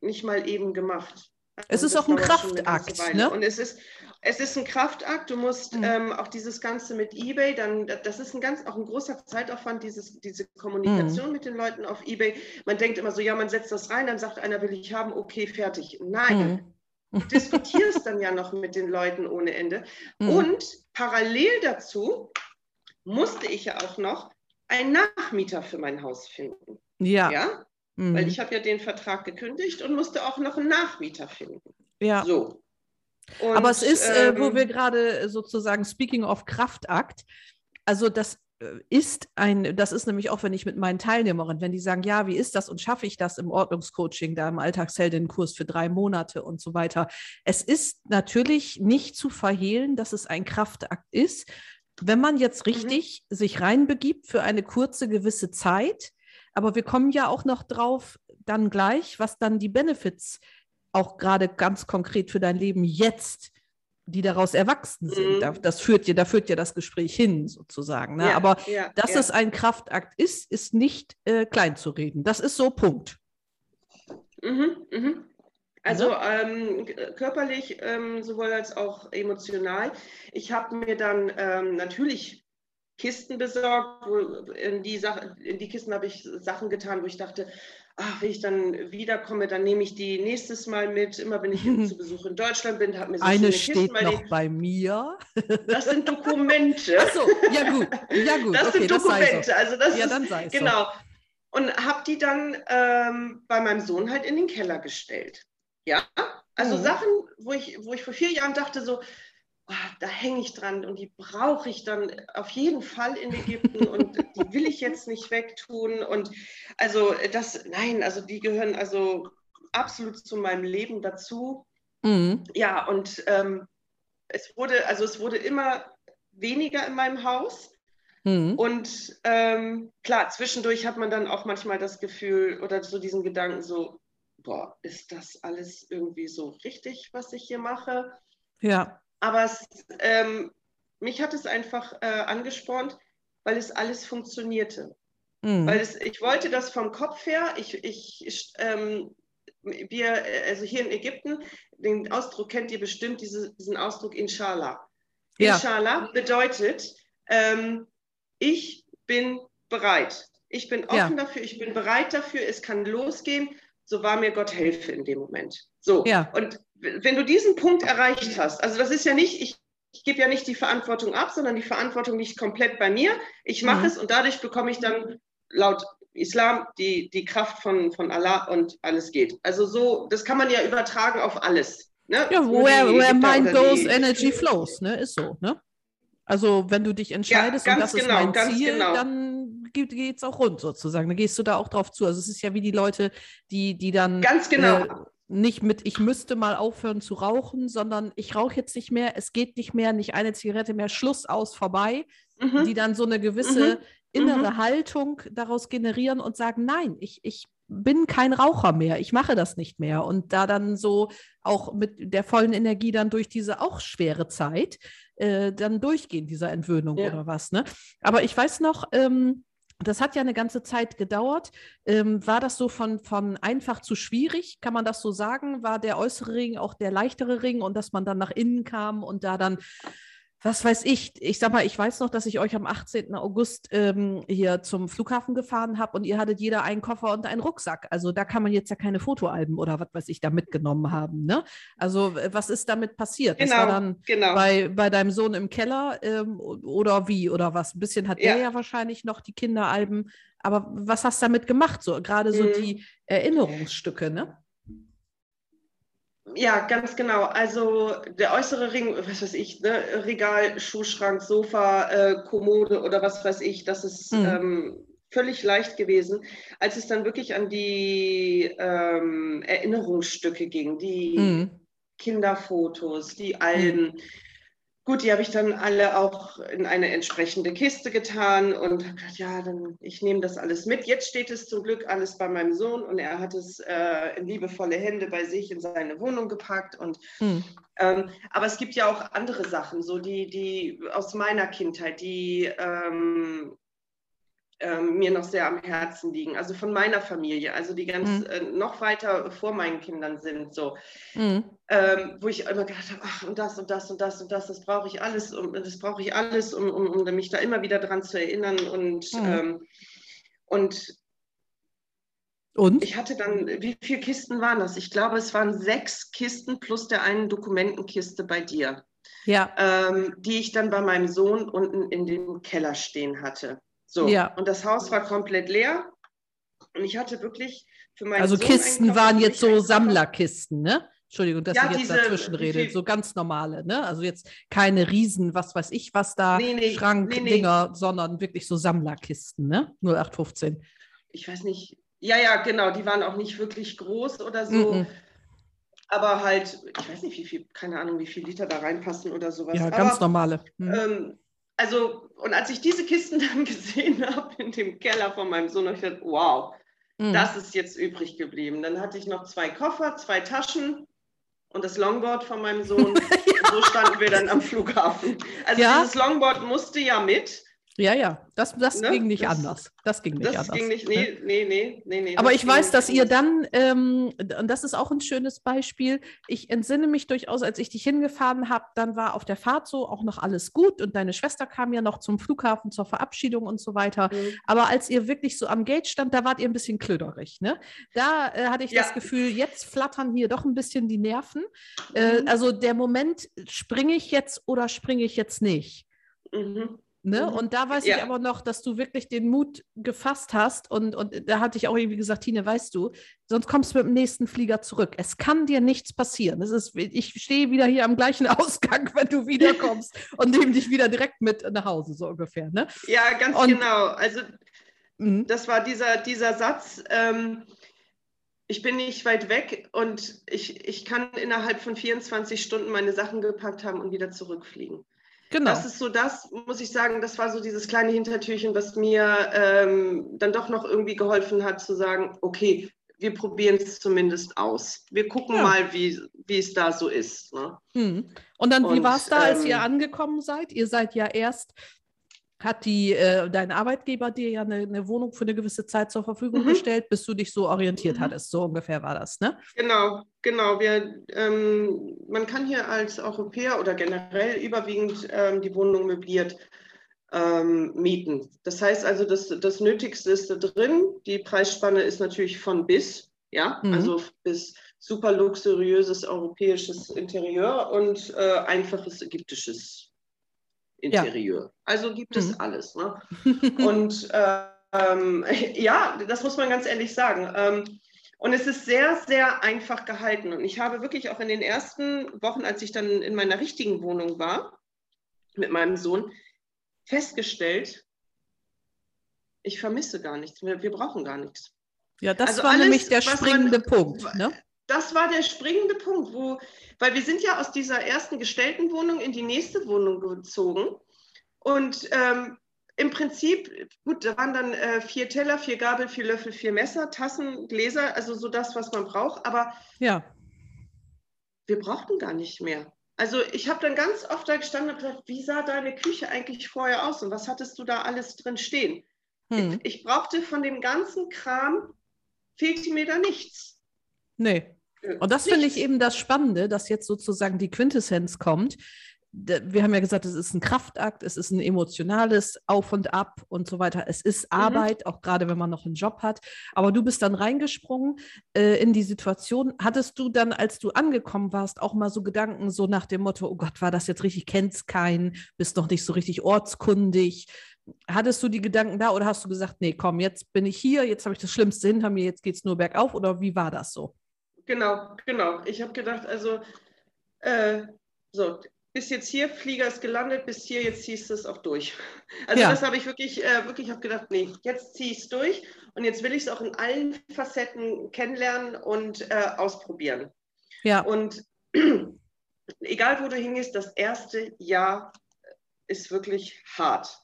nicht mal eben gemacht. Es ist auch ein Kraftakt. Ne? Und es ist, es ist ein Kraftakt. Du musst mhm. ähm, auch dieses Ganze mit eBay, dann, das ist ein ganz, auch ein großer Zeitaufwand, dieses, diese Kommunikation mhm. mit den Leuten auf eBay. Man denkt immer so, ja, man setzt das rein, dann sagt einer, will ich haben, okay, fertig. Nein, mhm. Du diskutierst dann ja noch mit den Leuten ohne Ende. Mhm. Und parallel dazu musste ich ja auch noch einen Nachmieter für mein Haus finden. Ja. ja? Mhm. Weil ich habe ja den Vertrag gekündigt und musste auch noch einen Nachmieter finden. Ja. So. Und, Aber es ist, ähm, äh, wo ähm, wir gerade sozusagen speaking of Kraftakt, also das ist ein, das ist nämlich auch, wenn ich mit meinen Teilnehmerinnen, wenn die sagen, ja, wie ist das und schaffe ich das im Ordnungscoaching, da im Alltagsheldenkurs für drei Monate und so weiter. Es ist natürlich nicht zu verhehlen, dass es ein Kraftakt ist, wenn man jetzt mhm. richtig mhm. sich reinbegibt für eine kurze gewisse Zeit. Aber wir kommen ja auch noch drauf dann gleich, was dann die Benefits auch gerade ganz konkret für dein Leben jetzt die daraus erwachsen sind. Mhm. Das führt ja, da führt ja das Gespräch hin, sozusagen. Ne? Ja, Aber ja, dass ja. es ein Kraftakt ist, ist nicht äh, klein zu reden. Das ist so Punkt. Mhm, mhm. Also ähm, körperlich ähm, sowohl als auch emotional. Ich habe mir dann ähm, natürlich Kisten besorgt, wo in die, Sache, in die Kisten habe ich Sachen getan, wo ich dachte, ach, wenn ich dann wiederkomme, dann nehme ich die nächstes Mal mit. Immer wenn ich zu Besuch in Deutschland bin, habe mir so Eine steht noch die, bei mir. Das sind Dokumente. Ach so, ja gut, ja gut. Das okay, sind Dokumente. Das also das ja, dann sei es Genau. So. Und habe die dann ähm, bei meinem Sohn halt in den Keller gestellt. Ja, also mhm. Sachen, wo ich, wo ich vor vier Jahren dachte so, da hänge ich dran und die brauche ich dann auf jeden Fall in Ägypten und die will ich jetzt nicht wegtun. Und also das, nein, also die gehören also absolut zu meinem Leben dazu. Mhm. Ja, und ähm, es wurde, also es wurde immer weniger in meinem Haus. Mhm. Und ähm, klar, zwischendurch hat man dann auch manchmal das Gefühl oder so diesen Gedanken so, boah, ist das alles irgendwie so richtig, was ich hier mache? Ja. Aber es, ähm, mich hat es einfach äh, angespornt, weil es alles funktionierte. Mhm. Weil es, ich wollte das vom Kopf her, ich, ich, ähm, wir, also hier in Ägypten, den Ausdruck kennt ihr bestimmt, diese, diesen Ausdruck Inshallah. Ja. Inshallah bedeutet, ähm, ich bin bereit. Ich bin offen ja. dafür, ich bin bereit dafür, es kann losgehen, so war mir Gott helfe in dem Moment. So. Ja. Und wenn du diesen Punkt erreicht hast, also das ist ja nicht, ich, ich gebe ja nicht die Verantwortung ab, sondern die Verantwortung liegt komplett bei mir. Ich mache mhm. es und dadurch bekomme ich dann laut Islam die, die Kraft von, von Allah und alles geht. Also so, das kann man ja übertragen auf alles. Ne? Ja, where, where mind goes, energy flows, ne? Ist so, ne? Also wenn du dich entscheidest ja, und das genau, ist mein Ziel, genau. dann geht es auch rund sozusagen. Dann gehst du da auch drauf zu. Also es ist ja wie die Leute, die, die dann ganz genau. Äh, nicht mit, ich müsste mal aufhören zu rauchen, sondern ich rauche jetzt nicht mehr, es geht nicht mehr, nicht eine Zigarette mehr, Schluss aus, vorbei, mhm. die dann so eine gewisse mhm. innere mhm. Haltung daraus generieren und sagen, nein, ich, ich bin kein Raucher mehr, ich mache das nicht mehr. Und da dann so auch mit der vollen Energie dann durch diese auch schwere Zeit äh, dann durchgehen, dieser Entwöhnung ja. oder was. Ne? Aber ich weiß noch, ähm, das hat ja eine ganze Zeit gedauert. Ähm, war das so von, von einfach zu schwierig? Kann man das so sagen? War der äußere Ring auch der leichtere Ring und dass man dann nach innen kam und da dann was weiß ich, ich sag mal, ich weiß noch, dass ich euch am 18. August ähm, hier zum Flughafen gefahren habe und ihr hattet jeder einen Koffer und einen Rucksack. Also da kann man jetzt ja keine Fotoalben oder was weiß ich da mitgenommen haben. Ne? Also was ist damit passiert? Genau, das war dann genau. bei, bei deinem Sohn im Keller ähm, oder wie oder was? Ein bisschen hat ja. er ja wahrscheinlich noch die Kinderalben. Aber was hast du damit gemacht? So gerade so mhm. die Erinnerungsstücke, ne? Ja, ganz genau. Also der äußere Ring, was weiß ich, ne? Regal, Schuhschrank, Sofa, äh, Kommode oder was weiß ich, das ist mhm. ähm, völlig leicht gewesen, als es dann wirklich an die ähm, Erinnerungsstücke ging, die mhm. Kinderfotos, die Alben. Mhm. Gut, die habe ich dann alle auch in eine entsprechende Kiste getan und habe gedacht, ja, dann ich nehme das alles mit. Jetzt steht es zum Glück alles bei meinem Sohn und er hat es äh, in liebevolle Hände bei sich in seine Wohnung gepackt. Und, hm. ähm, aber es gibt ja auch andere Sachen, so die, die aus meiner Kindheit, die ähm, ähm, mir noch sehr am Herzen liegen. Also von meiner Familie, also die ganz mhm. äh, noch weiter vor meinen Kindern sind, so. Mhm. Ähm, wo ich immer gedacht habe, ach, und das und das und das und das, das brauche ich alles, um, das brauche ich alles, um, um, um, mich da immer wieder dran zu erinnern. Und, mhm. ähm, und, und ich hatte dann, wie viele Kisten waren das? Ich glaube, es waren sechs Kisten plus der einen Dokumentenkiste bei dir. Ja. Ähm, die ich dann bei meinem Sohn unten in dem Keller stehen hatte. So, ja. und das Haus war komplett leer. Und ich hatte wirklich für meinen Also Sohn Kisten waren jetzt so Sammlerkisten, ne? Entschuldigung, dass ja, ich jetzt diese, dazwischen rede. So ganz normale, ne? Also jetzt keine Riesen, was weiß ich, was da, nee, nee, Schrankdinger, nee, sondern wirklich so Sammlerkisten, ne? 0815. Ich weiß nicht. Ja, ja, genau. Die waren auch nicht wirklich groß oder so. Mm -mm. Aber halt, ich weiß nicht, wie viel, keine Ahnung, wie viel Liter da reinpassen oder sowas. Ja, ganz Aber, normale. Hm. Ähm, also, und als ich diese Kisten dann gesehen habe in dem Keller von meinem Sohn, habe ich gedacht, wow, mhm. das ist jetzt übrig geblieben. Dann hatte ich noch zwei Koffer, zwei Taschen und das Longboard von meinem Sohn. ja. So standen wir dann am Flughafen. Also ja. dieses Longboard musste ja mit. Ja, ja, das, das ne? ging nicht das, anders. Das ging nicht das anders. Ging nicht, nee, nee, nee, nee, nee Aber ich weiß, dass ihr dann, ähm, und das ist auch ein schönes Beispiel, ich entsinne mich durchaus, als ich dich hingefahren habe, dann war auf der Fahrt so auch noch alles gut und deine Schwester kam ja noch zum Flughafen zur Verabschiedung und so weiter. Mhm. Aber als ihr wirklich so am Gate stand, da wart ihr ein bisschen klöderig. Ne? Da äh, hatte ich ja. das Gefühl, jetzt flattern hier doch ein bisschen die Nerven. Äh, mhm. also der Moment, springe ich jetzt oder springe ich jetzt nicht? Mhm. Ne? Mhm. Und da weiß ja. ich aber noch, dass du wirklich den Mut gefasst hast. Und, und da hatte ich auch irgendwie gesagt, Tine, weißt du, sonst kommst du mit dem nächsten Flieger zurück. Es kann dir nichts passieren. Es ist, ich stehe wieder hier am gleichen Ausgang, wenn du wiederkommst und nehme dich wieder direkt mit nach Hause, so ungefähr. Ne? Ja, ganz und, genau. Also mh. das war dieser, dieser Satz. Ähm, ich bin nicht weit weg und ich, ich kann innerhalb von 24 Stunden meine Sachen gepackt haben und wieder zurückfliegen. Genau. Das ist so das, muss ich sagen, das war so dieses kleine Hintertürchen, was mir ähm, dann doch noch irgendwie geholfen hat zu sagen, okay, wir probieren es zumindest aus. Wir gucken ja. mal, wie, wie es da so ist. Ne? Hm. Und dann, wie war es da, als ähm, ihr angekommen seid? Ihr seid ja erst hat die, äh, dein Arbeitgeber dir ja eine, eine, Wohnung für eine gewisse Zeit zur Verfügung mhm. gestellt, bis du dich so orientiert mhm. hattest. So ungefähr war das, ne? Genau, genau. Wir, ähm, man kann hier als Europäer oder generell überwiegend ähm, die Wohnung möbliert ähm, mieten. Das heißt also, das, das Nötigste ist da drin. Die Preisspanne ist natürlich von bis, ja, mhm. also bis super luxuriöses europäisches Interieur und äh, einfaches ägyptisches Interieur. Ja. Also gibt es mhm. alles. Ne? Und ähm, ja, das muss man ganz ehrlich sagen. Ähm, und es ist sehr, sehr einfach gehalten. Und ich habe wirklich auch in den ersten Wochen, als ich dann in meiner richtigen Wohnung war, mit meinem Sohn, festgestellt, ich vermisse gar nichts. Wir, wir brauchen gar nichts. Ja, das also war alles, nämlich der springende man, Punkt. Ne? Das war der springende Punkt, wo, weil wir sind ja aus dieser ersten gestellten Wohnung in die nächste Wohnung gezogen. Und ähm, im Prinzip, gut, da waren dann äh, vier Teller, vier Gabel, vier Löffel, vier Messer, Tassen, Gläser, also so das, was man braucht. Aber ja. wir brauchten gar nicht mehr. Also ich habe dann ganz oft da gestanden und gesagt, wie sah deine Küche eigentlich vorher aus und was hattest du da alles drin stehen? Hm. Ich, ich brauchte von dem ganzen Kram, fehlte mir da nichts. Nee. Und das finde ich eben das Spannende, dass jetzt sozusagen die Quintessenz kommt. Wir haben ja gesagt, es ist ein Kraftakt, es ist ein emotionales Auf und Ab und so weiter. Es ist mhm. Arbeit, auch gerade wenn man noch einen Job hat. Aber du bist dann reingesprungen äh, in die Situation. Hattest du dann, als du angekommen warst, auch mal so Gedanken so nach dem Motto, oh Gott, war das jetzt richtig, kennst keinen, bist noch nicht so richtig ortskundig, Hattest du die Gedanken da oder hast du gesagt, nee, komm, jetzt bin ich hier, jetzt habe ich das Schlimmste hinter mir, jetzt geht es nur bergauf oder wie war das so? Genau, genau. Ich habe gedacht, also äh, so, bis jetzt hier, Flieger ist gelandet, bis hier, jetzt ziehst du es auch durch. Also ja. das habe ich wirklich, äh, wirklich habe gedacht, nee, jetzt ziehe ich es durch und jetzt will ich es auch in allen Facetten kennenlernen und äh, ausprobieren. Ja. Und egal wo du hingehst, das erste Jahr ist wirklich hart.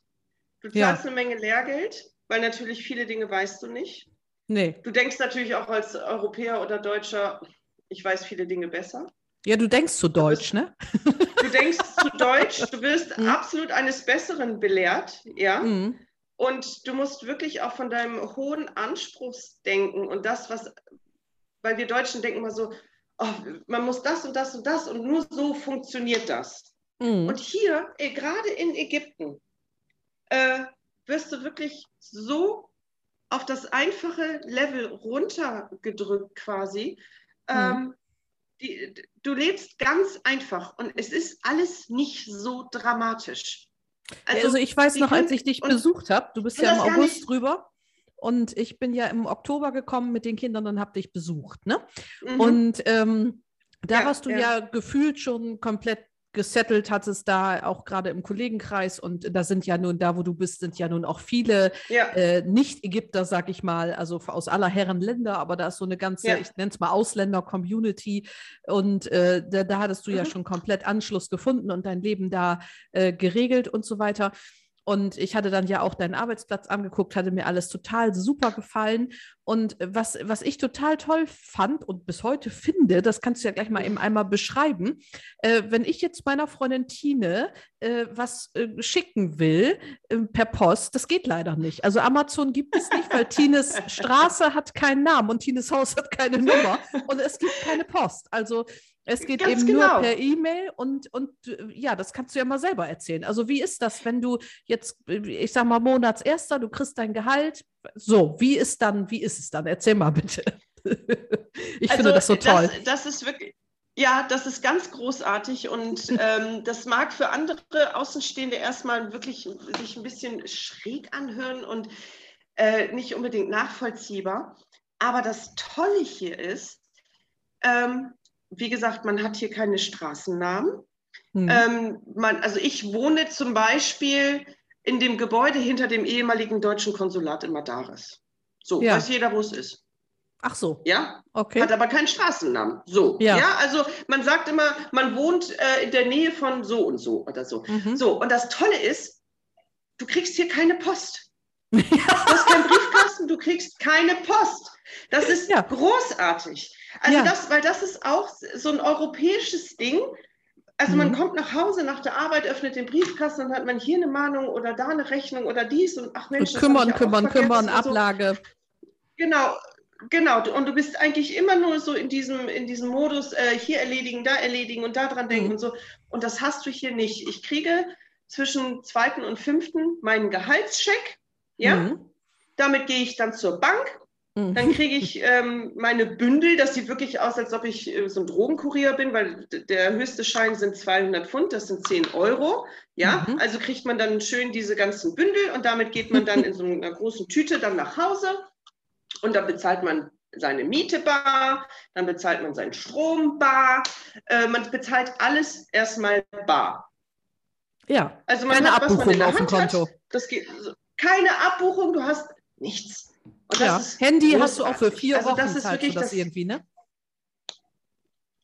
Du zahlst ja. eine Menge Lehrgeld, weil natürlich viele Dinge weißt du nicht. Nee. Du denkst natürlich auch als Europäer oder Deutscher, ich weiß viele Dinge besser. Ja, du denkst zu Deutsch, ne? Du denkst zu Deutsch, du wirst mhm. absolut eines Besseren belehrt, ja. Mhm. Und du musst wirklich auch von deinem hohen Anspruchsdenken und das, was, weil wir Deutschen denken immer so, oh, man muss das und das und das und nur so funktioniert das. Mhm. Und hier, eh, gerade in Ägypten, äh, wirst du wirklich so auf das einfache Level runtergedrückt quasi. Mhm. Ähm, die, du lebst ganz einfach und es ist alles nicht so dramatisch. Also, also ich weiß noch, als ich dich besucht habe, du bist ja im August drüber und ich bin ja im Oktober gekommen mit den Kindern und habe dich besucht. Ne? Mhm. Und ähm, da ja, warst du ja. ja. gefühlt schon komplett gesettelt hat es da auch gerade im Kollegenkreis und da sind ja nun, da wo du bist, sind ja nun auch viele ja. äh, Nicht-Ägypter, sag ich mal, also aus aller Herren Länder, aber da ist so eine ganze, ja. ich nenne es mal Ausländer-Community und äh, da, da, hattest du mhm. ja schon komplett Anschluss gefunden und dein Leben da äh, geregelt und so weiter. Und ich hatte dann ja auch deinen Arbeitsplatz angeguckt, hatte mir alles total super gefallen. Und was, was ich total toll fand und bis heute finde, das kannst du ja gleich mal eben einmal beschreiben, äh, wenn ich jetzt meiner Freundin Tine äh, was äh, schicken will äh, per Post, das geht leider nicht. Also Amazon gibt es nicht, weil Tines Straße hat keinen Namen und Tines Haus hat keine Nummer und es gibt keine Post. Also es geht Ganz eben genau. nur per E-Mail und, und ja, das kannst du ja mal selber erzählen. Also wie ist das, wenn du jetzt, ich sag mal, Monatserster, du kriegst dein Gehalt, so, wie ist dann, wie ist es dann? Erzähl mal bitte. ich also, finde das so toll. Das, das ist wirklich, ja, das ist ganz großartig und ähm, das mag für andere Außenstehende erstmal wirklich sich ein bisschen schräg anhören und äh, nicht unbedingt nachvollziehbar. Aber das Tolle hier ist, ähm, wie gesagt, man hat hier keine Straßennamen. Mhm. Ähm, man, also ich wohne zum Beispiel in dem Gebäude hinter dem ehemaligen deutschen Konsulat in Madaris. So, ja. weiß jeder, wo es ist. Ach so. Ja, okay. Hat aber keinen Straßennamen. So, ja. ja also man sagt immer, man wohnt äh, in der Nähe von so und so oder so. Mhm. So, und das Tolle ist, du kriegst hier keine Post. Ja. Du hast keinen Briefkasten, du kriegst keine Post. Das ist ja. großartig. Also ja. das, weil das ist auch so ein europäisches Ding. Also mhm. man kommt nach Hause nach der Arbeit, öffnet den Briefkasten und hat man hier eine Mahnung oder da eine Rechnung oder dies und ach Mensch, und kümmern, kümmern, kümmern, Ablage. So. Genau, genau. Und du bist eigentlich immer nur so in diesem, in diesem Modus, äh, hier erledigen, da erledigen und da dran denken mhm. und so. Und das hast du hier nicht. Ich kriege zwischen zweiten und fünften meinen Gehaltscheck. Ja. Mhm. Damit gehe ich dann zur Bank. Dann kriege ich ähm, meine Bündel, das sieht wirklich aus, als ob ich äh, so ein Drogenkurier bin, weil der höchste Schein sind 200 Pfund, das sind 10 Euro. Ja, mhm. also kriegt man dann schön diese ganzen Bündel und damit geht man dann in so einer großen Tüte dann nach Hause und dann bezahlt man seine Miete bar, dann bezahlt man seinen Strom bar, äh, man bezahlt alles erstmal bar. Ja, also man keine hat, Abbuchung auf dem Konto. Hat, das geht, keine Abbuchung, du hast nichts ja. Handy großartig. hast du auch für vier also Wochen das ist Zeit, das, das irgendwie, ne?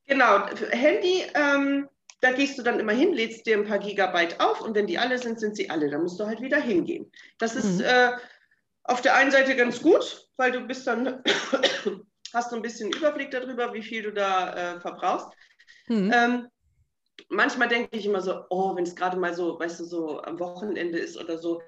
Genau, Handy, ähm, da gehst du dann immer hin, lädst dir ein paar Gigabyte auf und wenn die alle sind, sind sie alle. Da musst du halt wieder hingehen. Das ist mhm. äh, auf der einen Seite ganz gut, weil du bist dann, hast du ein bisschen Überblick darüber, wie viel du da äh, verbrauchst. Mhm. Ähm, manchmal denke ich immer so, oh, wenn es gerade mal so, weißt du, so am Wochenende ist oder so,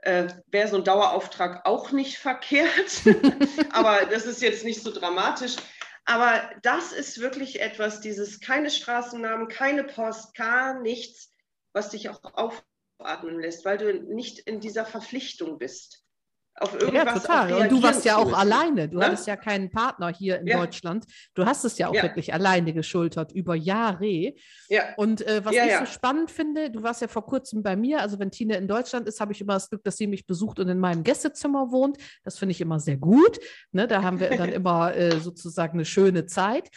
äh, wäre so ein Dauerauftrag auch nicht verkehrt. Aber das ist jetzt nicht so dramatisch. Aber das ist wirklich etwas, dieses keine Straßennamen, keine Post, gar nichts, was dich auch aufatmen lässt, weil du nicht in dieser Verpflichtung bist. Auf irgendwas. Ja, total. Und du warst ja auch alleine. Du ne? hattest ja keinen Partner hier in ja. Deutschland. Du hast es ja auch ja. wirklich alleine geschultert über Jahre. Ja. Und äh, was ich so spannend finde, du warst ja vor kurzem bei mir. Also wenn Tina in Deutschland ist, habe ich immer das Glück, dass sie mich besucht und in meinem Gästezimmer wohnt. Das finde ich immer sehr gut. Ne? Da haben wir dann immer äh, sozusagen eine schöne Zeit.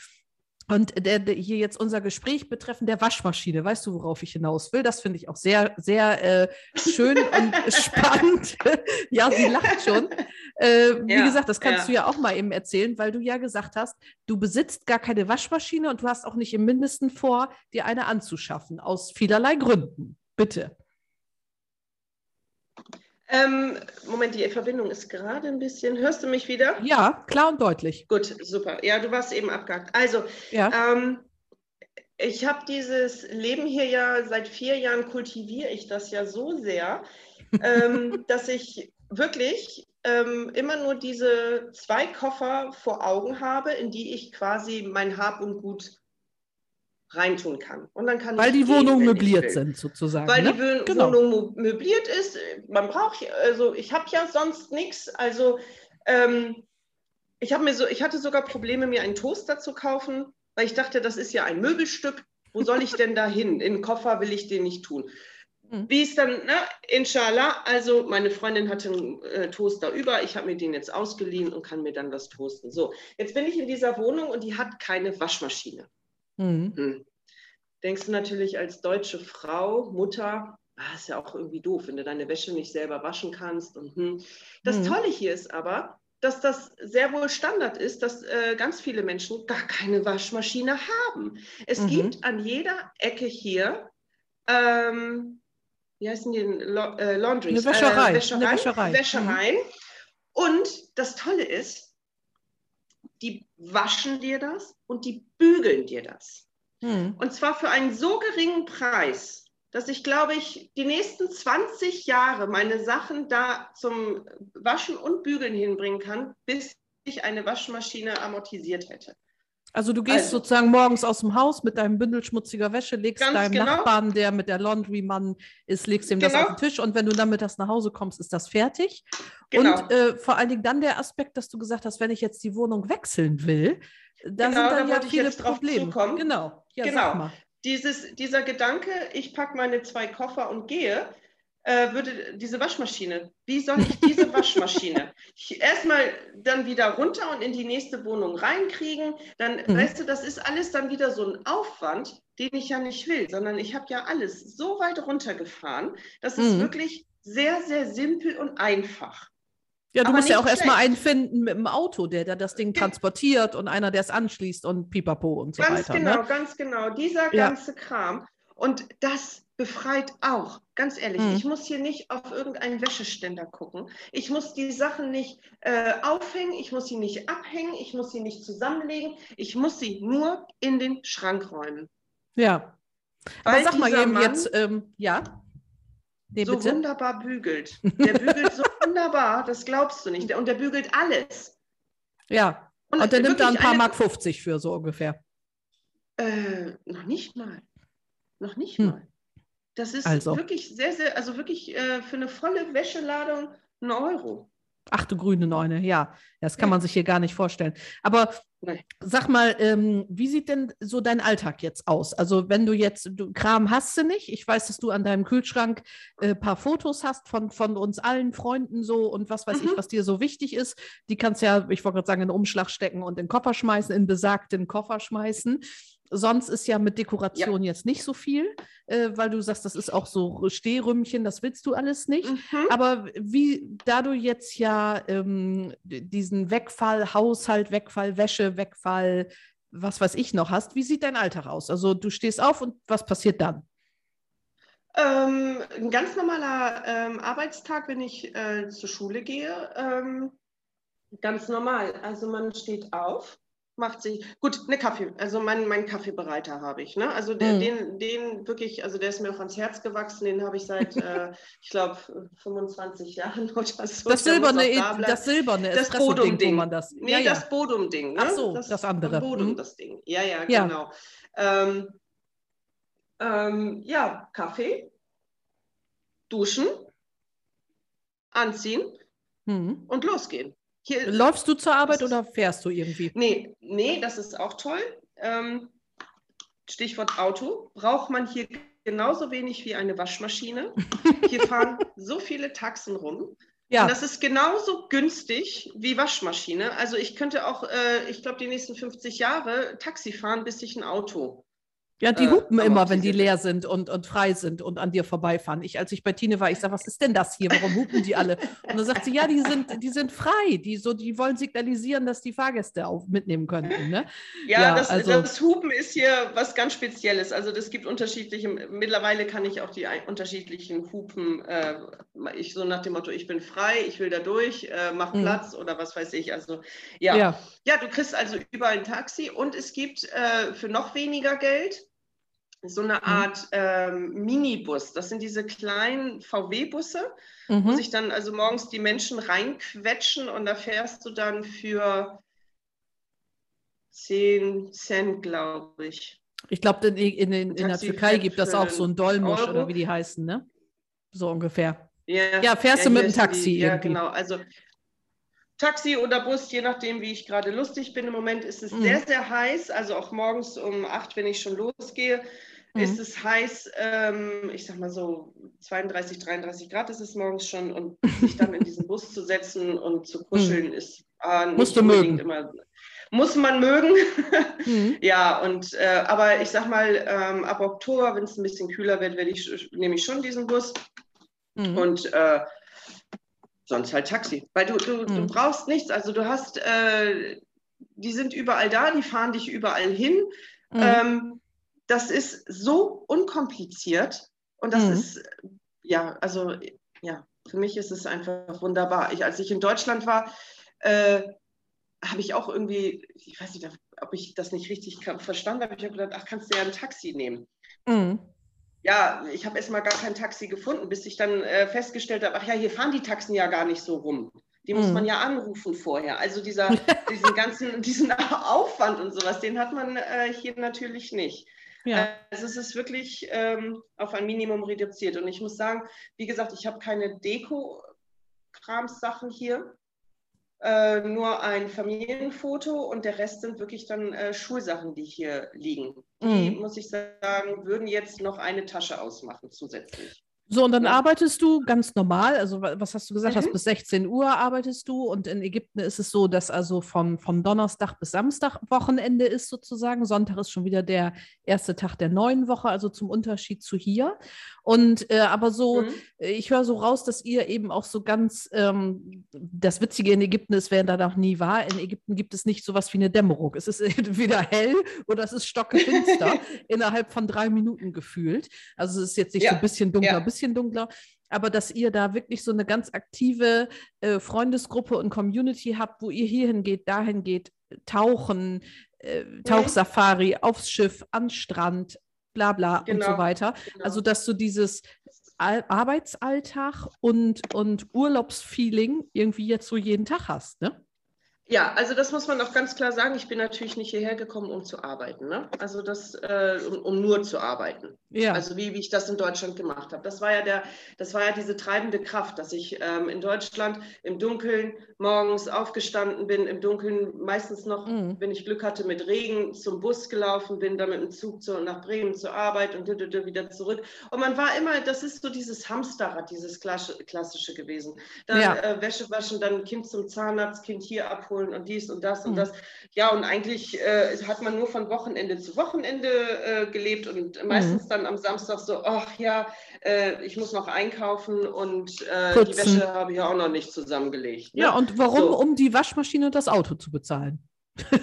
Und der, der, hier jetzt unser Gespräch betreffend der Waschmaschine, weißt du, worauf ich hinaus will? Das finde ich auch sehr, sehr äh, schön und spannend. ja, sie lacht schon. Äh, wie ja, gesagt, das kannst ja. du ja auch mal eben erzählen, weil du ja gesagt hast, du besitzt gar keine Waschmaschine und du hast auch nicht im Mindesten vor, dir eine anzuschaffen, aus vielerlei Gründen. Bitte. Ähm, Moment, die Verbindung ist gerade ein bisschen. Hörst du mich wieder? Ja, klar und deutlich. Gut, super. Ja, du warst eben abgehakt. Also, ja. ähm, ich habe dieses Leben hier ja seit vier Jahren kultiviere ich das ja so sehr, ähm, dass ich wirklich ähm, immer nur diese zwei Koffer vor Augen habe, in die ich quasi mein Hab und Gut reintun kann. Und dann kann Weil die Wohnungen möbliert sind, sozusagen. Weil ne? die genau. Wohnung möbliert ist. Man braucht, also ich habe ja sonst nichts. Also ähm, ich habe mir so, ich hatte sogar Probleme, mir einen Toaster zu kaufen, weil ich dachte, das ist ja ein Möbelstück. Wo soll ich denn da hin? In den Koffer will ich den nicht tun. Hm. Wie es dann, ne, inshallah, also meine Freundin hatte einen äh, Toaster über, ich habe mir den jetzt ausgeliehen und kann mir dann was toasten. So, jetzt bin ich in dieser Wohnung und die hat keine Waschmaschine. Mhm. Hm. Denkst du natürlich als deutsche Frau, Mutter, ah, ist ja auch irgendwie doof, wenn du deine Wäsche nicht selber waschen kannst. Und, hm. Das mhm. Tolle hier ist aber, dass das sehr wohl Standard ist, dass äh, ganz viele Menschen gar keine Waschmaschine haben. Es mhm. gibt an jeder Ecke hier, ähm, wie heißen die, äh, Laundries? Eine Wäscherei. Äh, Wäscherei. Eine Wäscherei. Wäschereien. Mhm. Und das Tolle ist, die waschen dir das und die bügeln dir das. Hm. Und zwar für einen so geringen Preis, dass ich, glaube ich, die nächsten 20 Jahre meine Sachen da zum Waschen und Bügeln hinbringen kann, bis ich eine Waschmaschine amortisiert hätte. Also du gehst also, sozusagen morgens aus dem Haus mit deinem Bündel schmutziger Wäsche, legst deinem genau. Nachbarn, der mit der Laundry-Mann ist, legst ihm genau. das auf den Tisch und wenn du dann mittags nach Hause kommst, ist das fertig. Genau. Und äh, vor allen Dingen dann der Aspekt, dass du gesagt hast, wenn ich jetzt die Wohnung wechseln will, da genau, sind dann da ja viele Probleme. Genau. Ja, genau. Dieses, dieser Gedanke, ich packe meine zwei Koffer und gehe, äh, würde diese Waschmaschine, wie soll ich diese Waschmaschine erstmal dann wieder runter und in die nächste Wohnung reinkriegen? Dann, mhm. weißt du, das ist alles dann wieder so ein Aufwand, den ich ja nicht will, sondern ich habe ja alles so weit runtergefahren, das ist mhm. wirklich sehr, sehr simpel und einfach. Ja, du Aber musst ja auch erstmal einen finden mit dem Auto, der, der das Ding transportiert und einer, der es anschließt und pipapo und so ganz weiter. Ganz genau, ne? ganz genau. Dieser ja. ganze Kram. Und das befreit auch. Ganz ehrlich, hm. ich muss hier nicht auf irgendeinen Wäscheständer gucken. Ich muss die Sachen nicht äh, aufhängen, ich muss sie nicht abhängen, ich muss sie nicht zusammenlegen. Ich muss sie nur in den Schrank räumen. Ja. Aber Weil sag mal eben Mann jetzt, ähm, ja. Nee, so bitte? wunderbar bügelt. Der bügelt so wunderbar, das glaubst du nicht. Und der bügelt alles. Ja. Und, und der nimmt da ein paar eine... Mark 50 für so ungefähr. Äh, noch nicht mal. Noch nicht hm. mal. Das ist also. wirklich sehr, sehr, also wirklich äh, für eine volle Wäscheladung ein Euro. Ach du grüne Neune, ja. Das kann ja. man sich hier gar nicht vorstellen. Aber Nein. sag mal, ähm, wie sieht denn so dein Alltag jetzt aus? Also wenn du jetzt, du, Kram hast du nicht. Ich weiß, dass du an deinem Kühlschrank ein äh, paar Fotos hast von, von uns allen Freunden so und was weiß mhm. ich, was dir so wichtig ist. Die kannst ja, ich wollte gerade sagen, in den Umschlag stecken und in den Koffer schmeißen, in besagten Koffer schmeißen. Sonst ist ja mit Dekoration ja. jetzt nicht so viel, äh, weil du sagst, das ist auch so Stehrümmchen, das willst du alles nicht. Mhm. Aber wie, da du jetzt ja ähm, diesen Wegfall, Haushalt, Wegfall, Wäsche, Wegfall, was weiß ich noch hast, wie sieht dein Alltag aus? Also du stehst auf und was passiert dann? Ähm, ein ganz normaler ähm, Arbeitstag, wenn ich äh, zur Schule gehe, ähm, ganz normal. Also man steht auf, macht sich, gut, eine Kaffee, also mein, mein Kaffeebereiter habe ich, ne? Also der, mhm. den, den wirklich, also der ist mir auch ans Herz gewachsen, den habe ich seit, äh, ich glaube, 25 Jahren oder so. Das silberne, da das silberne das Bodum-Ding. das. Nee, ja, ja. das Bodum-Ding. Ne? Ach so, das, das andere. Bodum, mhm. das Ding. Ja, ja, ja. genau. Ähm, ähm, ja, Kaffee, duschen, anziehen, mhm. und losgehen. Hier, Läufst du zur Arbeit oder fährst du irgendwie? Nee, nee, das ist auch toll. Ähm, Stichwort Auto. Braucht man hier genauso wenig wie eine Waschmaschine. Hier fahren so viele Taxen rum. Ja. Und das ist genauso günstig wie Waschmaschine. Also ich könnte auch, äh, ich glaube, die nächsten 50 Jahre Taxi fahren, bis ich ein Auto ja, die äh, hupen äh, immer, wenn die leer sind und, und frei sind und an dir vorbeifahren. Ich, als ich bei Tine war, ich sage, was ist denn das hier? Warum hupen die alle? Und dann sagt sie, ja, die sind, die sind frei. Die, so, die wollen signalisieren, dass die Fahrgäste auch mitnehmen könnten. Ne? Ja, ja das, also, das Hupen ist hier was ganz Spezielles. Also das gibt unterschiedliche, mittlerweile kann ich auch die unterschiedlichen Hupen, äh, ich so nach dem Motto, ich bin frei, ich will da durch, äh, mach mhm. Platz oder was weiß ich. Also ja. ja. Ja, du kriegst also überall ein Taxi und es gibt äh, für noch weniger Geld so eine mhm. Art ähm, Minibus. Das sind diese kleinen VW-Busse, mhm. wo sich dann also morgens die Menschen reinquetschen und da fährst du dann für 10 Cent, glaube ich. Ich glaube, in, in, in, in der Türkei gibt das auch so ein Dolmusch oder wie die heißen, ne? So ungefähr. Ja, ja fährst ja, du mit dem Taxi. Die, ja, genau. Also Taxi oder Bus, je nachdem, wie ich gerade lustig bin. Im Moment ist es mhm. sehr, sehr heiß. Also auch morgens um acht, wenn ich schon losgehe, mhm. ist es heiß. Ähm, ich sag mal so 32, 33 Grad ist es morgens schon. Und sich dann in diesen Bus zu setzen und zu kuscheln, mhm. ist äh, nicht Musst mögen. immer. Muss man mögen. Mhm. ja, und äh, aber ich sag mal, ähm, ab Oktober, wenn es ein bisschen kühler wird, werde ich, nehme ich schon diesen Bus. Mhm. Und äh, sonst halt Taxi. Weil du, du, mhm. du brauchst nichts. Also du hast, äh, die sind überall da, die fahren dich überall hin. Mhm. Ähm, das ist so unkompliziert und das mhm. ist, ja, also ja, für mich ist es einfach wunderbar. Ich, als ich in Deutschland war, äh, habe ich auch irgendwie, ich weiß nicht, ob ich das nicht richtig verstanden habe, ich habe gedacht, ach, kannst du ja ein Taxi nehmen. Mhm ja, ich habe erstmal gar kein Taxi gefunden, bis ich dann äh, festgestellt habe, ach ja, hier fahren die Taxen ja gar nicht so rum. Die muss mm. man ja anrufen vorher. Also dieser, diesen ganzen, diesen Aufwand und sowas, den hat man äh, hier natürlich nicht. Ja. Also es ist wirklich ähm, auf ein Minimum reduziert. Und ich muss sagen, wie gesagt, ich habe keine Deko-Krams-Sachen hier. Äh, nur ein Familienfoto und der Rest sind wirklich dann äh, Schulsachen, die hier liegen. Die, mhm. muss ich sagen, würden jetzt noch eine Tasche ausmachen zusätzlich. So, und dann arbeitest du ganz normal, also was hast du gesagt, mhm. hast bis 16 Uhr arbeitest du und in Ägypten ist es so, dass also vom, vom Donnerstag bis Samstag Wochenende ist sozusagen. Sonntag ist schon wieder der erste Tag der neuen Woche, also zum Unterschied zu hier. Und äh, aber so, mhm. ich höre so raus, dass ihr eben auch so ganz, ähm, das Witzige in Ägypten ist, wer da noch nie war, in Ägypten gibt es nicht sowas wie eine Dämmerung. Es ist entweder hell oder es ist stockefinster innerhalb von drei Minuten gefühlt. Also es ist jetzt nicht ja. so ein bisschen dunkler, ein ja. bisschen bisschen dunkler, aber dass ihr da wirklich so eine ganz aktive äh, Freundesgruppe und Community habt, wo ihr hierhin geht, dahin geht, tauchen, äh, Tauchsafari, aufs Schiff, an Strand, bla bla genau. und so genau, weiter. Genau. Also dass du dieses Al Arbeitsalltag und, und Urlaubsfeeling irgendwie jetzt so jeden Tag hast, ne? Ja, also das muss man auch ganz klar sagen. Ich bin natürlich nicht hierher gekommen, um zu arbeiten. Ne? Also das, äh, um, um, nur zu arbeiten. Ja. Also wie, wie ich das in Deutschland gemacht habe. Das war ja der, das war ja diese treibende Kraft, dass ich ähm, in Deutschland im Dunkeln morgens aufgestanden bin, im Dunkeln meistens noch, mhm. wenn ich Glück hatte, mit Regen zum Bus gelaufen bin, dann mit dem Zug zu, nach Bremen zur Arbeit und wieder zurück. Und man war immer, das ist so dieses Hamsterrad, dieses klassische gewesen. Dann ja. äh, Wäsche waschen, dann Kind zum Zahnarzt, Kind hier abholen holen und dies und das und mhm. das. Ja, und eigentlich äh, hat man nur von Wochenende zu Wochenende äh, gelebt und meistens mhm. dann am Samstag so, ach ja, äh, ich muss noch einkaufen und äh, die Wäsche habe ich auch noch nicht zusammengelegt. Ne? Ja, und warum? So. Um die Waschmaschine und das Auto zu bezahlen.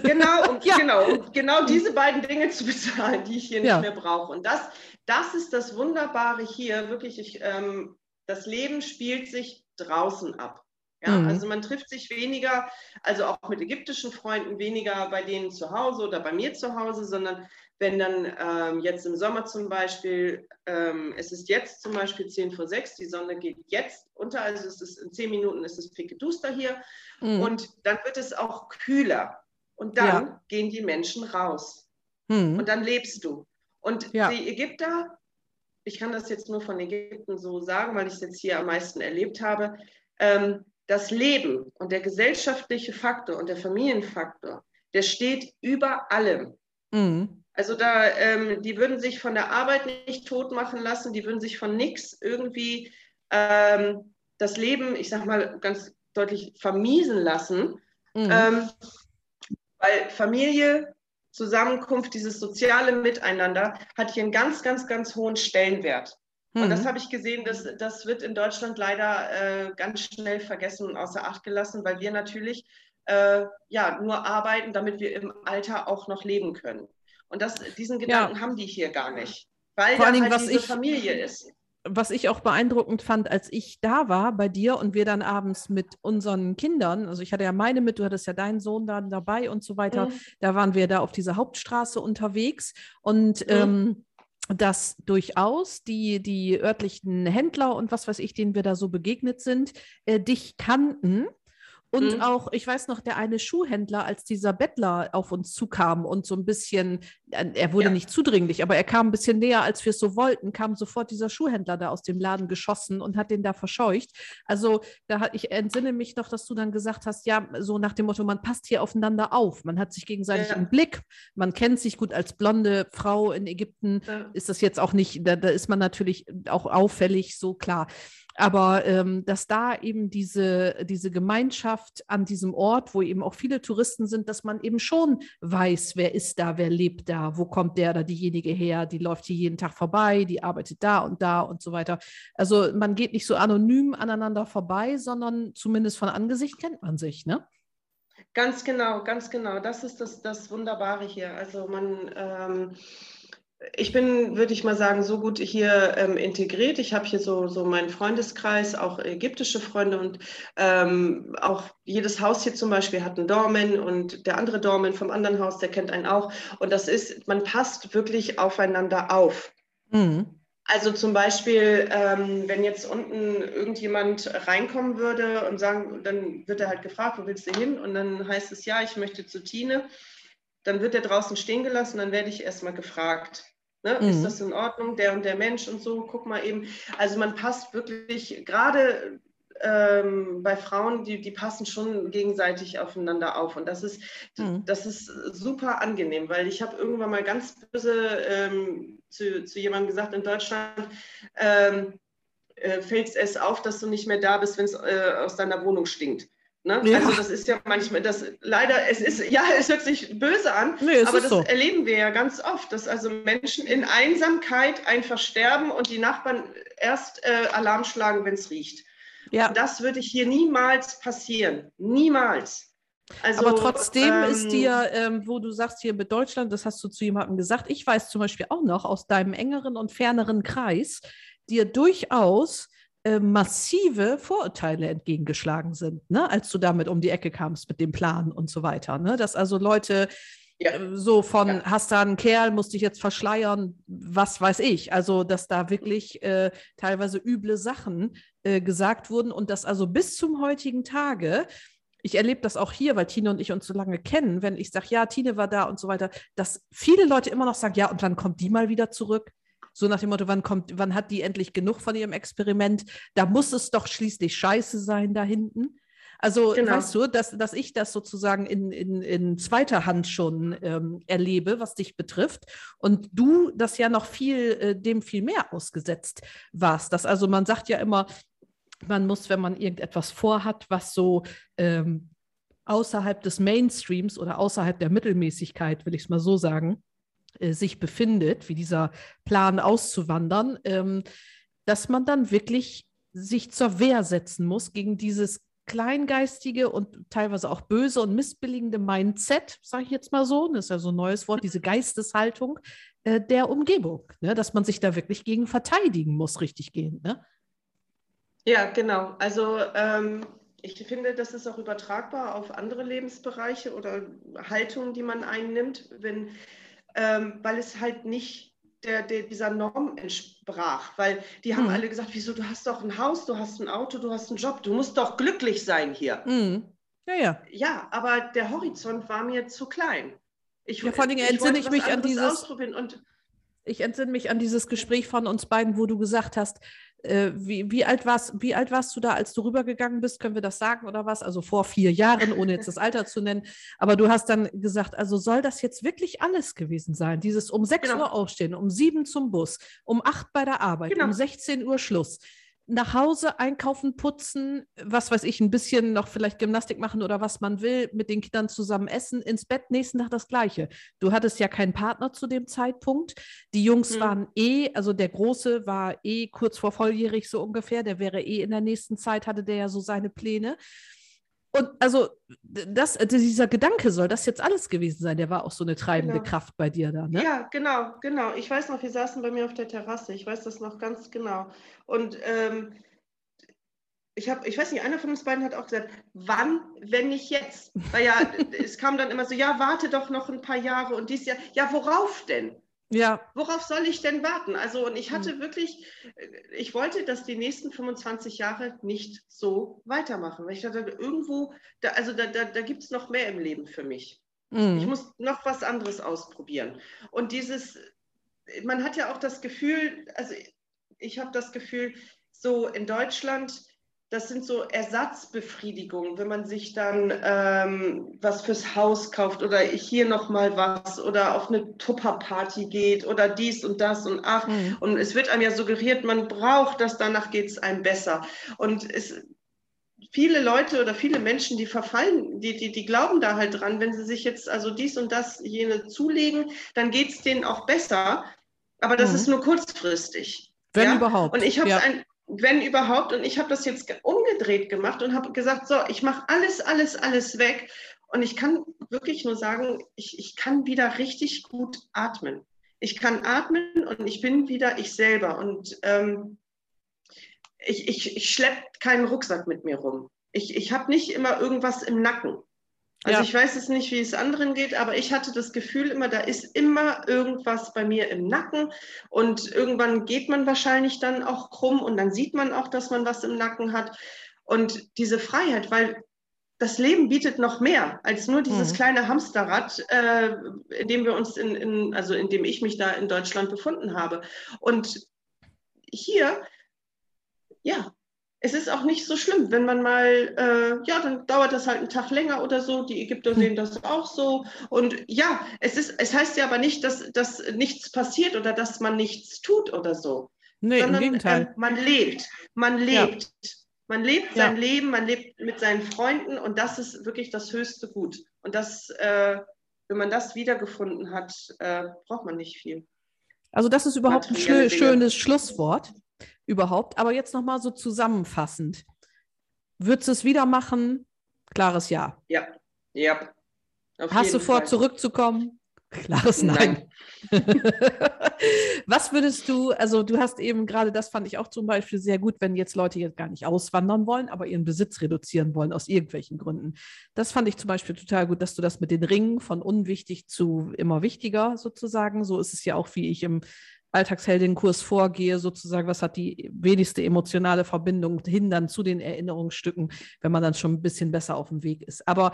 Genau, und ja. genau, und genau diese beiden Dinge zu bezahlen, die ich hier ja. nicht mehr brauche. Und das, das ist das Wunderbare hier, wirklich, ich, ähm, das Leben spielt sich draußen ab. Ja, mhm. also man trifft sich weniger, also auch mit ägyptischen Freunden, weniger bei denen zu Hause oder bei mir zu Hause, sondern wenn dann ähm, jetzt im Sommer zum Beispiel, ähm, es ist jetzt zum Beispiel 10 vor 6, die Sonne geht jetzt unter, also es ist in 10 Minuten ist es pickeduster hier mhm. und dann wird es auch kühler und dann ja. gehen die Menschen raus mhm. und dann lebst du. Und ja. die Ägypter, ich kann das jetzt nur von Ägypten so sagen, weil ich es jetzt hier am meisten erlebt habe, ähm, das Leben und der gesellschaftliche Faktor und der Familienfaktor, der steht über allem. Mhm. Also da, ähm, die würden sich von der Arbeit nicht tot machen lassen, die würden sich von nichts irgendwie ähm, das Leben, ich sag mal ganz deutlich, vermiesen lassen. Mhm. Ähm, weil Familie, Zusammenkunft, dieses soziale Miteinander hat hier einen ganz, ganz, ganz hohen Stellenwert. Mhm. Und das habe ich gesehen, das, das wird in Deutschland leider äh, ganz schnell vergessen und außer Acht gelassen, weil wir natürlich äh, ja, nur arbeiten, damit wir im Alter auch noch leben können. Und das, diesen Gedanken ja. haben die hier gar nicht, weil Vor da allem, halt was diese ich, Familie ist. Was ich auch beeindruckend fand, als ich da war bei dir und wir dann abends mit unseren Kindern, also ich hatte ja meine mit, du hattest ja deinen Sohn dann dabei und so weiter, mhm. da waren wir da auf dieser Hauptstraße unterwegs und mhm. ähm, dass durchaus die, die örtlichen Händler und was weiß ich, denen wir da so begegnet sind, äh, dich kannten und mhm. auch, ich weiß noch, der eine Schuhhändler, als dieser Bettler auf uns zukam und so ein bisschen, äh, er wurde ja. nicht zudringlich, aber er kam ein bisschen näher, als wir es so wollten, kam sofort dieser Schuhhändler da aus dem Laden geschossen und hat den da verscheucht. Also da hat, ich entsinne mich noch, dass du dann gesagt hast, ja, so nach dem Motto, man passt hier aufeinander auf, man hat sich gegenseitig ja. im Blick, man kennt sich gut als blonde Frau in Ägypten, ja. ist das jetzt auch nicht, da, da ist man natürlich auch auffällig, so klar. Aber ähm, dass da eben diese, diese Gemeinschaft an diesem Ort, wo eben auch viele Touristen sind, dass man eben schon weiß, wer ist da, wer lebt da, wo kommt der oder diejenige her, die läuft hier jeden Tag vorbei, die arbeitet da und da und so weiter. Also man geht nicht so anonym aneinander vorbei, sondern zumindest von Angesicht kennt man sich, ne? Ganz genau, ganz genau. Das ist das, das Wunderbare hier. Also man ähm ich bin, würde ich mal sagen, so gut hier ähm, integriert. Ich habe hier so, so meinen Freundeskreis, auch ägyptische Freunde und ähm, auch jedes Haus hier zum Beispiel hat einen Dormen und der andere Dormen vom anderen Haus, der kennt einen auch. Und das ist, man passt wirklich aufeinander auf. Mhm. Also zum Beispiel, ähm, wenn jetzt unten irgendjemand reinkommen würde und sagen, dann wird er halt gefragt, wo willst du hin? Und dann heißt es, ja, ich möchte zu Tine dann wird er draußen stehen gelassen, dann werde ich erstmal gefragt, ne, mhm. ist das in Ordnung, der und der Mensch und so, guck mal eben. Also man passt wirklich, gerade ähm, bei Frauen, die, die passen schon gegenseitig aufeinander auf. Und das ist, mhm. das ist super angenehm, weil ich habe irgendwann mal ganz böse ähm, zu, zu jemandem gesagt in Deutschland, ähm, äh, fällt es auf, dass du nicht mehr da bist, wenn es äh, aus deiner Wohnung stinkt. Ne? Ja. Also das ist ja manchmal, das leider, es ist, ja, es hört sich böse an, nee, aber das so. erleben wir ja ganz oft, dass also Menschen in Einsamkeit einfach sterben und die Nachbarn erst äh, Alarm schlagen, wenn es riecht. Ja. Das würde hier niemals passieren. Niemals. Also, aber trotzdem ähm, ist dir, ähm, wo du sagst, hier mit Deutschland, das hast du zu jemandem gesagt, ich weiß zum Beispiel auch noch aus deinem engeren und ferneren Kreis, dir durchaus äh, massive Vorurteile entgegengeschlagen sind, ne? als du damit um die Ecke kamst mit dem Plan und so weiter. Ne? Dass also Leute ja. Äh, so von, ja. hast da einen Kerl, musst dich jetzt verschleiern, was weiß ich. Also, dass da wirklich äh, teilweise üble Sachen äh, gesagt wurden und dass also bis zum heutigen Tage ich erlebe das auch hier, weil Tine und ich uns so lange kennen, wenn ich sage, ja, Tine war da und so weiter, dass viele Leute immer noch sagen, ja, und wann kommt die mal wieder zurück? So nach dem Motto, wann kommt, wann hat die endlich genug von ihrem Experiment? Da muss es doch schließlich scheiße sein da hinten. Also genau. weißt du, dass, dass ich das sozusagen in, in, in zweiter Hand schon ähm, erlebe, was dich betrifft. Und du das ja noch viel, äh, dem viel mehr ausgesetzt warst. Dass also man sagt ja immer, man muss, wenn man irgendetwas vorhat, was so ähm, außerhalb des Mainstreams oder außerhalb der Mittelmäßigkeit, will ich es mal so sagen, äh, sich befindet, wie dieser Plan auszuwandern, ähm, dass man dann wirklich sich zur Wehr setzen muss gegen dieses kleingeistige und teilweise auch böse und missbilligende Mindset, sage ich jetzt mal so, das ist ja so ein neues Wort, diese Geisteshaltung äh, der Umgebung, ne? dass man sich da wirklich gegen verteidigen muss, richtig gehen. Ne? Ja, genau. Also ähm, ich finde, das ist auch übertragbar auf andere Lebensbereiche oder Haltungen, die man einnimmt. Wenn ähm, weil es halt nicht der, der, dieser Norm entsprach. Weil die haben mhm. alle gesagt, wieso, du hast doch ein Haus, du hast ein Auto, du hast einen Job, du musst doch glücklich sein hier. Mhm. Ja, ja. Ja, aber der Horizont war mir zu klein. Ich, ja, vor allem entsinne ich mich an dieses... Und ich entsinne mich an dieses Gespräch von uns beiden, wo du gesagt hast, Äh, wie, wie, alt warst, wie alt warst du da, als du rübergegangen bist? Können wir das sagen oder was? Also vor vier Jahren, ohne jetzt das Alter zu nennen. Aber du hast dann gesagt, also soll das jetzt wirklich alles gewesen sein? Dieses um 6 genau. Uhr aufstehen, um 7 zum Bus, um 8 bei der Arbeit, genau. um 16 Uhr Schluss nach Hause einkaufen, putzen, was weiß ich, ein bisschen noch vielleicht Gymnastik machen oder was man will, mit den Kindern zusammen essen, ins Bett, nächsten Tag das Gleiche. Du hattest ja keinen Partner zu dem Zeitpunkt. Die Jungs mhm. waren eh, also der Große war eh kurz vor volljährig so ungefähr, der wäre eh in der nächsten Zeit, hatte der ja so seine Pläne. Und also das, äh, dieser Gedanke soll das jetzt alles gewesen sein. Der war auch so eine treibende genau. Kraft bei dir da, ne? Ja, genau, genau. Ich weiß noch, wir saßen bei mir auf der Terrasse. Ich weiß das noch ganz genau. Und ähm, ich habe, ich weiß nicht, einer von uns beiden hat auch gesagt, wann, wenn nicht jetzt? Weil ja, es kam dann immer so, ja, warte doch noch ein paar Jahre und dies Jahr, ja, worauf denn? Ja. Worauf soll ich denn warten? Also, und ich hatte mhm. wirklich, äh, ich wollte, dass die nächsten 25 Jahre nicht so weitermachen. Weil ich dachte, irgendwo, da, also da, da, da gibt es noch mehr im Leben für mich. Mhm. Ich muss noch was anderes ausprobieren. Und dieses, man hat ja auch das Gefühl, also ich habe das Gefühl, so in Deutschland, das sind so Ersatzbefriedigungen, wenn man sich dann ähm, was fürs Haus kauft oder hier nochmal was oder auf eine Tupperparty geht oder dies und das und ach. Mhm. Und es wird einem ja suggeriert, man braucht das, danach geht es einem besser. Und es, viele Leute oder viele Menschen, die verfallen, die, die, die glauben da halt dran, wenn sie sich jetzt also dies und das, jene zulegen, dann geht es denen auch besser. Aber das mhm. ist nur kurzfristig. Wenn ja? überhaupt. Und ich habe ja. ein wenn überhaupt. Und ich habe das jetzt umgedreht gemacht und habe gesagt, so, ich mache alles, alles, alles weg. Und ich kann wirklich nur sagen, ich, ich kann wieder richtig gut atmen. Ich kann atmen und ich bin wieder ich selber. Und ähm, ich, ich, ich schleppe keinen Rucksack mit mir rum. Ich, ich habe nicht immer irgendwas im Nacken. Also ja. ich weiß es nicht, wie es anderen geht, aber ich hatte das Gefühl immer, da ist immer irgendwas bei mir im Nacken und irgendwann geht man wahrscheinlich dann auch krumm und dann sieht man auch, dass man was im Nacken hat. Und diese Freiheit, weil das Leben bietet noch mehr als nur dieses mhm. kleine Hamsterrad, äh, in dem wir uns in, in, also in dem ich mich da in Deutschland befunden habe. Und hier, ja, es ist auch nicht so schlimm, wenn man mal, äh, ja, dann dauert das halt einen Tag länger oder so. Die Ägypter hm. sehen das auch so. Und ja, es ist, es heißt ja aber nicht, dass, dass nichts passiert oder dass man nichts tut oder so. Nee, sondern, im Gegenteil. Äh, man lebt. Man lebt. Ja. Man lebt ja. sein Leben, man lebt mit seinen Freunden und das ist wirklich das höchste Gut. Und das, äh, wenn man das wiedergefunden hat, äh, braucht man nicht viel. Also das ist überhaupt ein schön, schönes Schlusswort überhaupt. Aber jetzt nochmal so zusammenfassend. Würdest du es wieder machen? Klares Ja. Ja, ja. Hast du vor, Fall. zurückzukommen? Klares Nein. Nein. Was würdest du, also du hast eben gerade, das fand ich auch zum Beispiel sehr gut, wenn jetzt Leute jetzt gar nicht auswandern wollen, aber ihren Besitz reduzieren wollen aus irgendwelchen Gründen. Das fand ich zum Beispiel total gut, dass du das mit den Ringen von unwichtig zu immer wichtiger sozusagen, so ist es ja auch, wie ich im Alltagsheldinnenkurs vorgehe, sozusagen, was hat die wenigste emotionale Verbindung hin dann zu den Erinnerungsstücken, wenn man dann schon ein bisschen besser auf dem Weg ist. Aber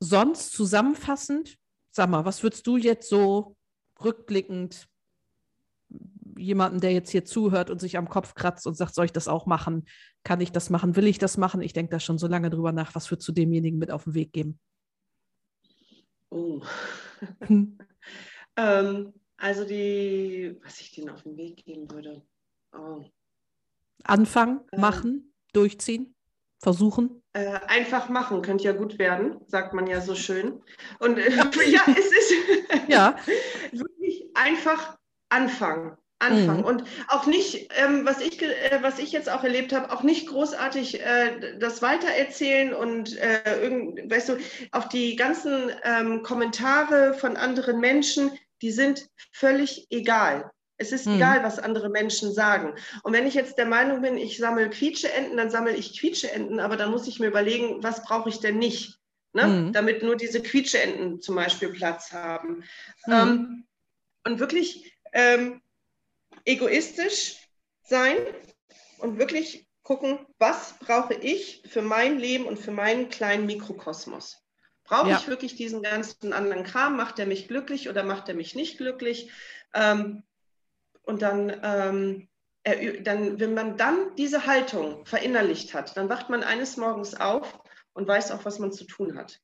sonst zusammenfassend, sag mal, was würdest du jetzt so rückblickend jemanden, der jetzt hier zuhört und sich am Kopf kratzt und sagt, soll ich das auch machen? Kann ich das machen? Will ich das machen? Ich denke da schon so lange drüber nach. Was würdest du demjenigen mit auf den Weg geben? Oh. Hm. ähm, also die, was ich denen auf den Weg geben würde. Oh. Anfangen, äh, machen, durchziehen, versuchen. Äh, einfach machen könnte ja gut werden, sagt man ja so schön. Und äh, ja, es ist ja. wirklich einfach anfangen. Anfangen. Mhm. Und auch nicht, ähm, was, ich, äh, was ich jetzt auch erlebt habe, auch nicht großartig äh, das weitererzählen und äh, irgend, weißt du, auf die ganzen ähm, Kommentare von anderen Menschen die sind völlig egal. Es ist hm. egal, was andere Menschen sagen. Und wenn ich jetzt der Meinung bin, ich sammle Quietscheenten, dann sammle ich Quietscheenten, aber dann muss ich mir überlegen, was brauche ich denn nicht, ne? Hm. damit nur diese Quietscheenten zum Beispiel Platz haben. Hm. Ähm, und wirklich ähm, egoistisch sein und wirklich gucken, was brauche ich für mein Leben und für meinen kleinen Mikrokosmos. Brauche ja. ich wirklich diesen ganzen anderen Kram? Macht er mich glücklich oder macht er mich nicht glücklich? Ähm, und dann ähm, dann, wenn man dann diese Haltung verinnerlicht hat, dann wacht man eines Morgens auf und weiß auch, was man zu tun hat.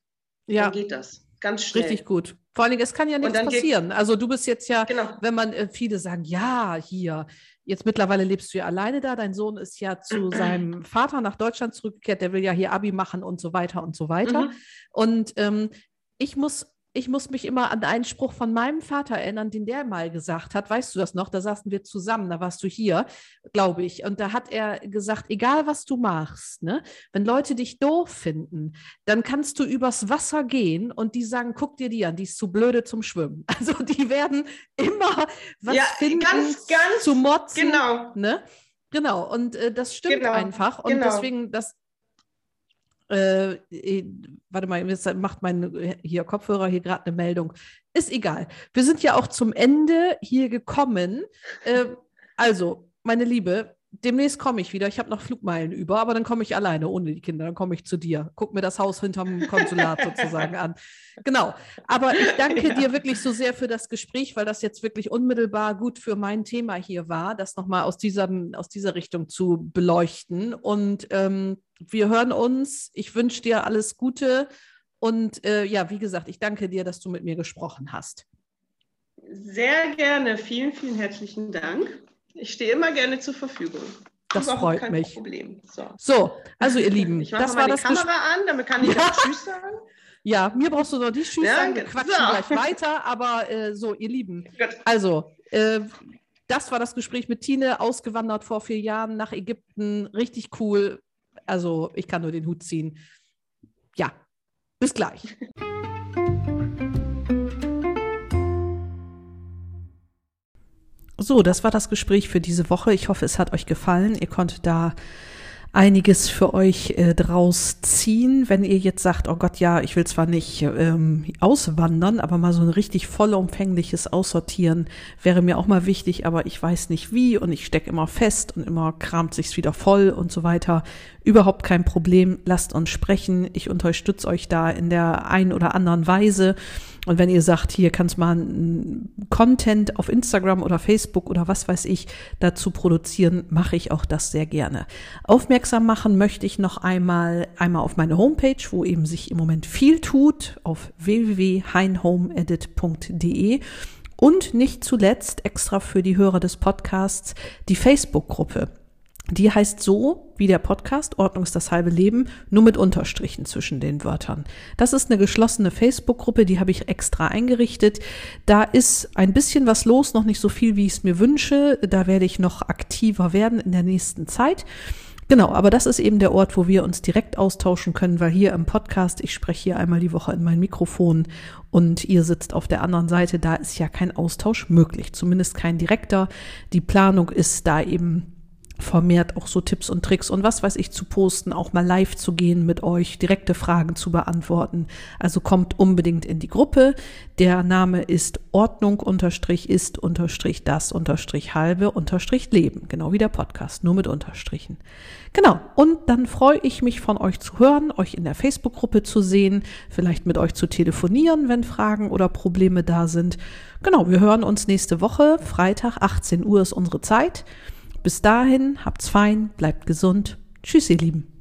Ja. Dann geht das. Ganz schnell. Richtig gut. Vor allen Dingen, es kann ja nichts passieren. Also du bist jetzt ja, genau. wenn man äh, viele sagen, ja, hier, jetzt mittlerweile lebst du ja alleine da, dein Sohn ist ja zu seinem Vater nach Deutschland zurückgekehrt, der will ja hier Abi machen und so weiter und so weiter. Mhm. Und ähm, ich muss ich muss mich immer an einen Spruch von meinem Vater erinnern, den der mal gesagt hat. Weißt du das noch? Da saßen wir zusammen, da warst du hier, glaube ich. Und da hat er gesagt, egal was du machst, ne, wenn Leute dich doof finden, dann kannst du übers Wasser gehen und die sagen, guck dir die an, die ist zu blöde zum Schwimmen. Also die werden immer was ja, finden ganz, ganz, zu motzen. Genau. Ne? Genau, und äh, das stimmt genau, einfach. Und genau. deswegen, das, äh, äh, warte mal, jetzt macht mein hier Kopfhörer hier gerade eine Meldung. Ist egal. Wir sind ja auch zum Ende hier gekommen. Äh, also, meine Liebe, demnächst komme ich wieder. Ich habe noch Flugmeilen über, aber dann komme ich alleine ohne die Kinder. Dann komme ich zu dir. Guck mir das Haus hinterm Konsulat sozusagen an. Genau. Aber ich danke ja. dir wirklich so sehr für das Gespräch, weil das jetzt wirklich unmittelbar gut für mein Thema hier war, das nochmal aus, aus dieser Richtung zu beleuchten. Und ähm, wir hören uns. Ich wünsche dir alles Gute. Und äh, ja, wie gesagt, ich danke dir, dass du mit mir gesprochen hast. Sehr gerne. Vielen, vielen herzlichen Dank. Ich stehe immer gerne zur Verfügung. Das freut kein mich. Problem. So. so. also ihr Lieben, ich das war das Kamera Ges an, damit kann ich ja. Tschüss sagen. Ja, mir brauchst du noch die Tschüss ja, sagen. Wir quatschen so. gleich weiter, aber äh, so, ihr Lieben. Also, äh, das war das Gespräch mit Tine, ausgewandert vor vier Jahren nach Ägypten. Richtig cool. Also, ich kann nur den Hut ziehen. Ja, bis gleich. So, das war das Gespräch für diese Woche. Ich hoffe, es hat euch gefallen. Ihr konntet da einiges für euch äh, draus ziehen. Wenn ihr jetzt sagt, oh Gott, ja, ich will zwar nicht ähm, auswandern, aber mal so ein richtig vollumfängliches Aussortieren wäre mir auch mal wichtig, aber ich weiß nicht wie und ich stecke immer fest und immer kramt sich's wieder voll und so weiter. Überhaupt kein Problem. Lasst uns sprechen. Ich unterstütze euch da in der ein oder anderen Weise. Und wenn ihr sagt, hier kannst mal Content auf Instagram oder Facebook oder was weiß ich dazu produzieren, mache ich auch das sehr gerne. Aufmerksam machen möchte ich noch einmal, einmal auf meine Homepage, wo eben sich im Moment viel tut, auf www.heinhomeedit.de. Und nicht zuletzt extra für die Hörer des Podcasts die Facebook-Gruppe. Die heißt so wie der Podcast Ordnung ist das halbe Leben, nur mit Unterstrichen zwischen den Wörtern. Das ist eine geschlossene Facebook-Gruppe, die habe ich extra eingerichtet. Da ist ein bisschen was los, noch nicht so viel, wie ich es mir wünsche. Da werde ich noch aktiver werden in der nächsten Zeit. Genau, aber das ist eben der Ort, wo wir uns direkt austauschen können, weil hier im Podcast, ich spreche hier einmal die Woche in mein Mikrofon und ihr sitzt auf der anderen Seite, da ist ja kein Austausch möglich, zumindest kein direkter. Die Planung ist da eben vermehrt auch so Tipps und Tricks und was weiß ich zu posten, auch mal live zu gehen mit euch, direkte Fragen zu beantworten. Also kommt unbedingt in die Gruppe. Der Name ist Ordnung unterstrich ist unterstrich das unterstrich halbe unterstrich Leben. Genau wie der Podcast, nur mit Unterstrichen. Genau. Und dann freue ich mich von euch zu hören, euch in der Facebook-Gruppe zu sehen, vielleicht mit euch zu telefonieren, wenn Fragen oder Probleme da sind. Genau. Wir hören uns nächste Woche. Freitag, 18 Uhr ist unsere Zeit. Bis dahin, habt's fein, bleibt gesund. Tschüss, ihr Lieben.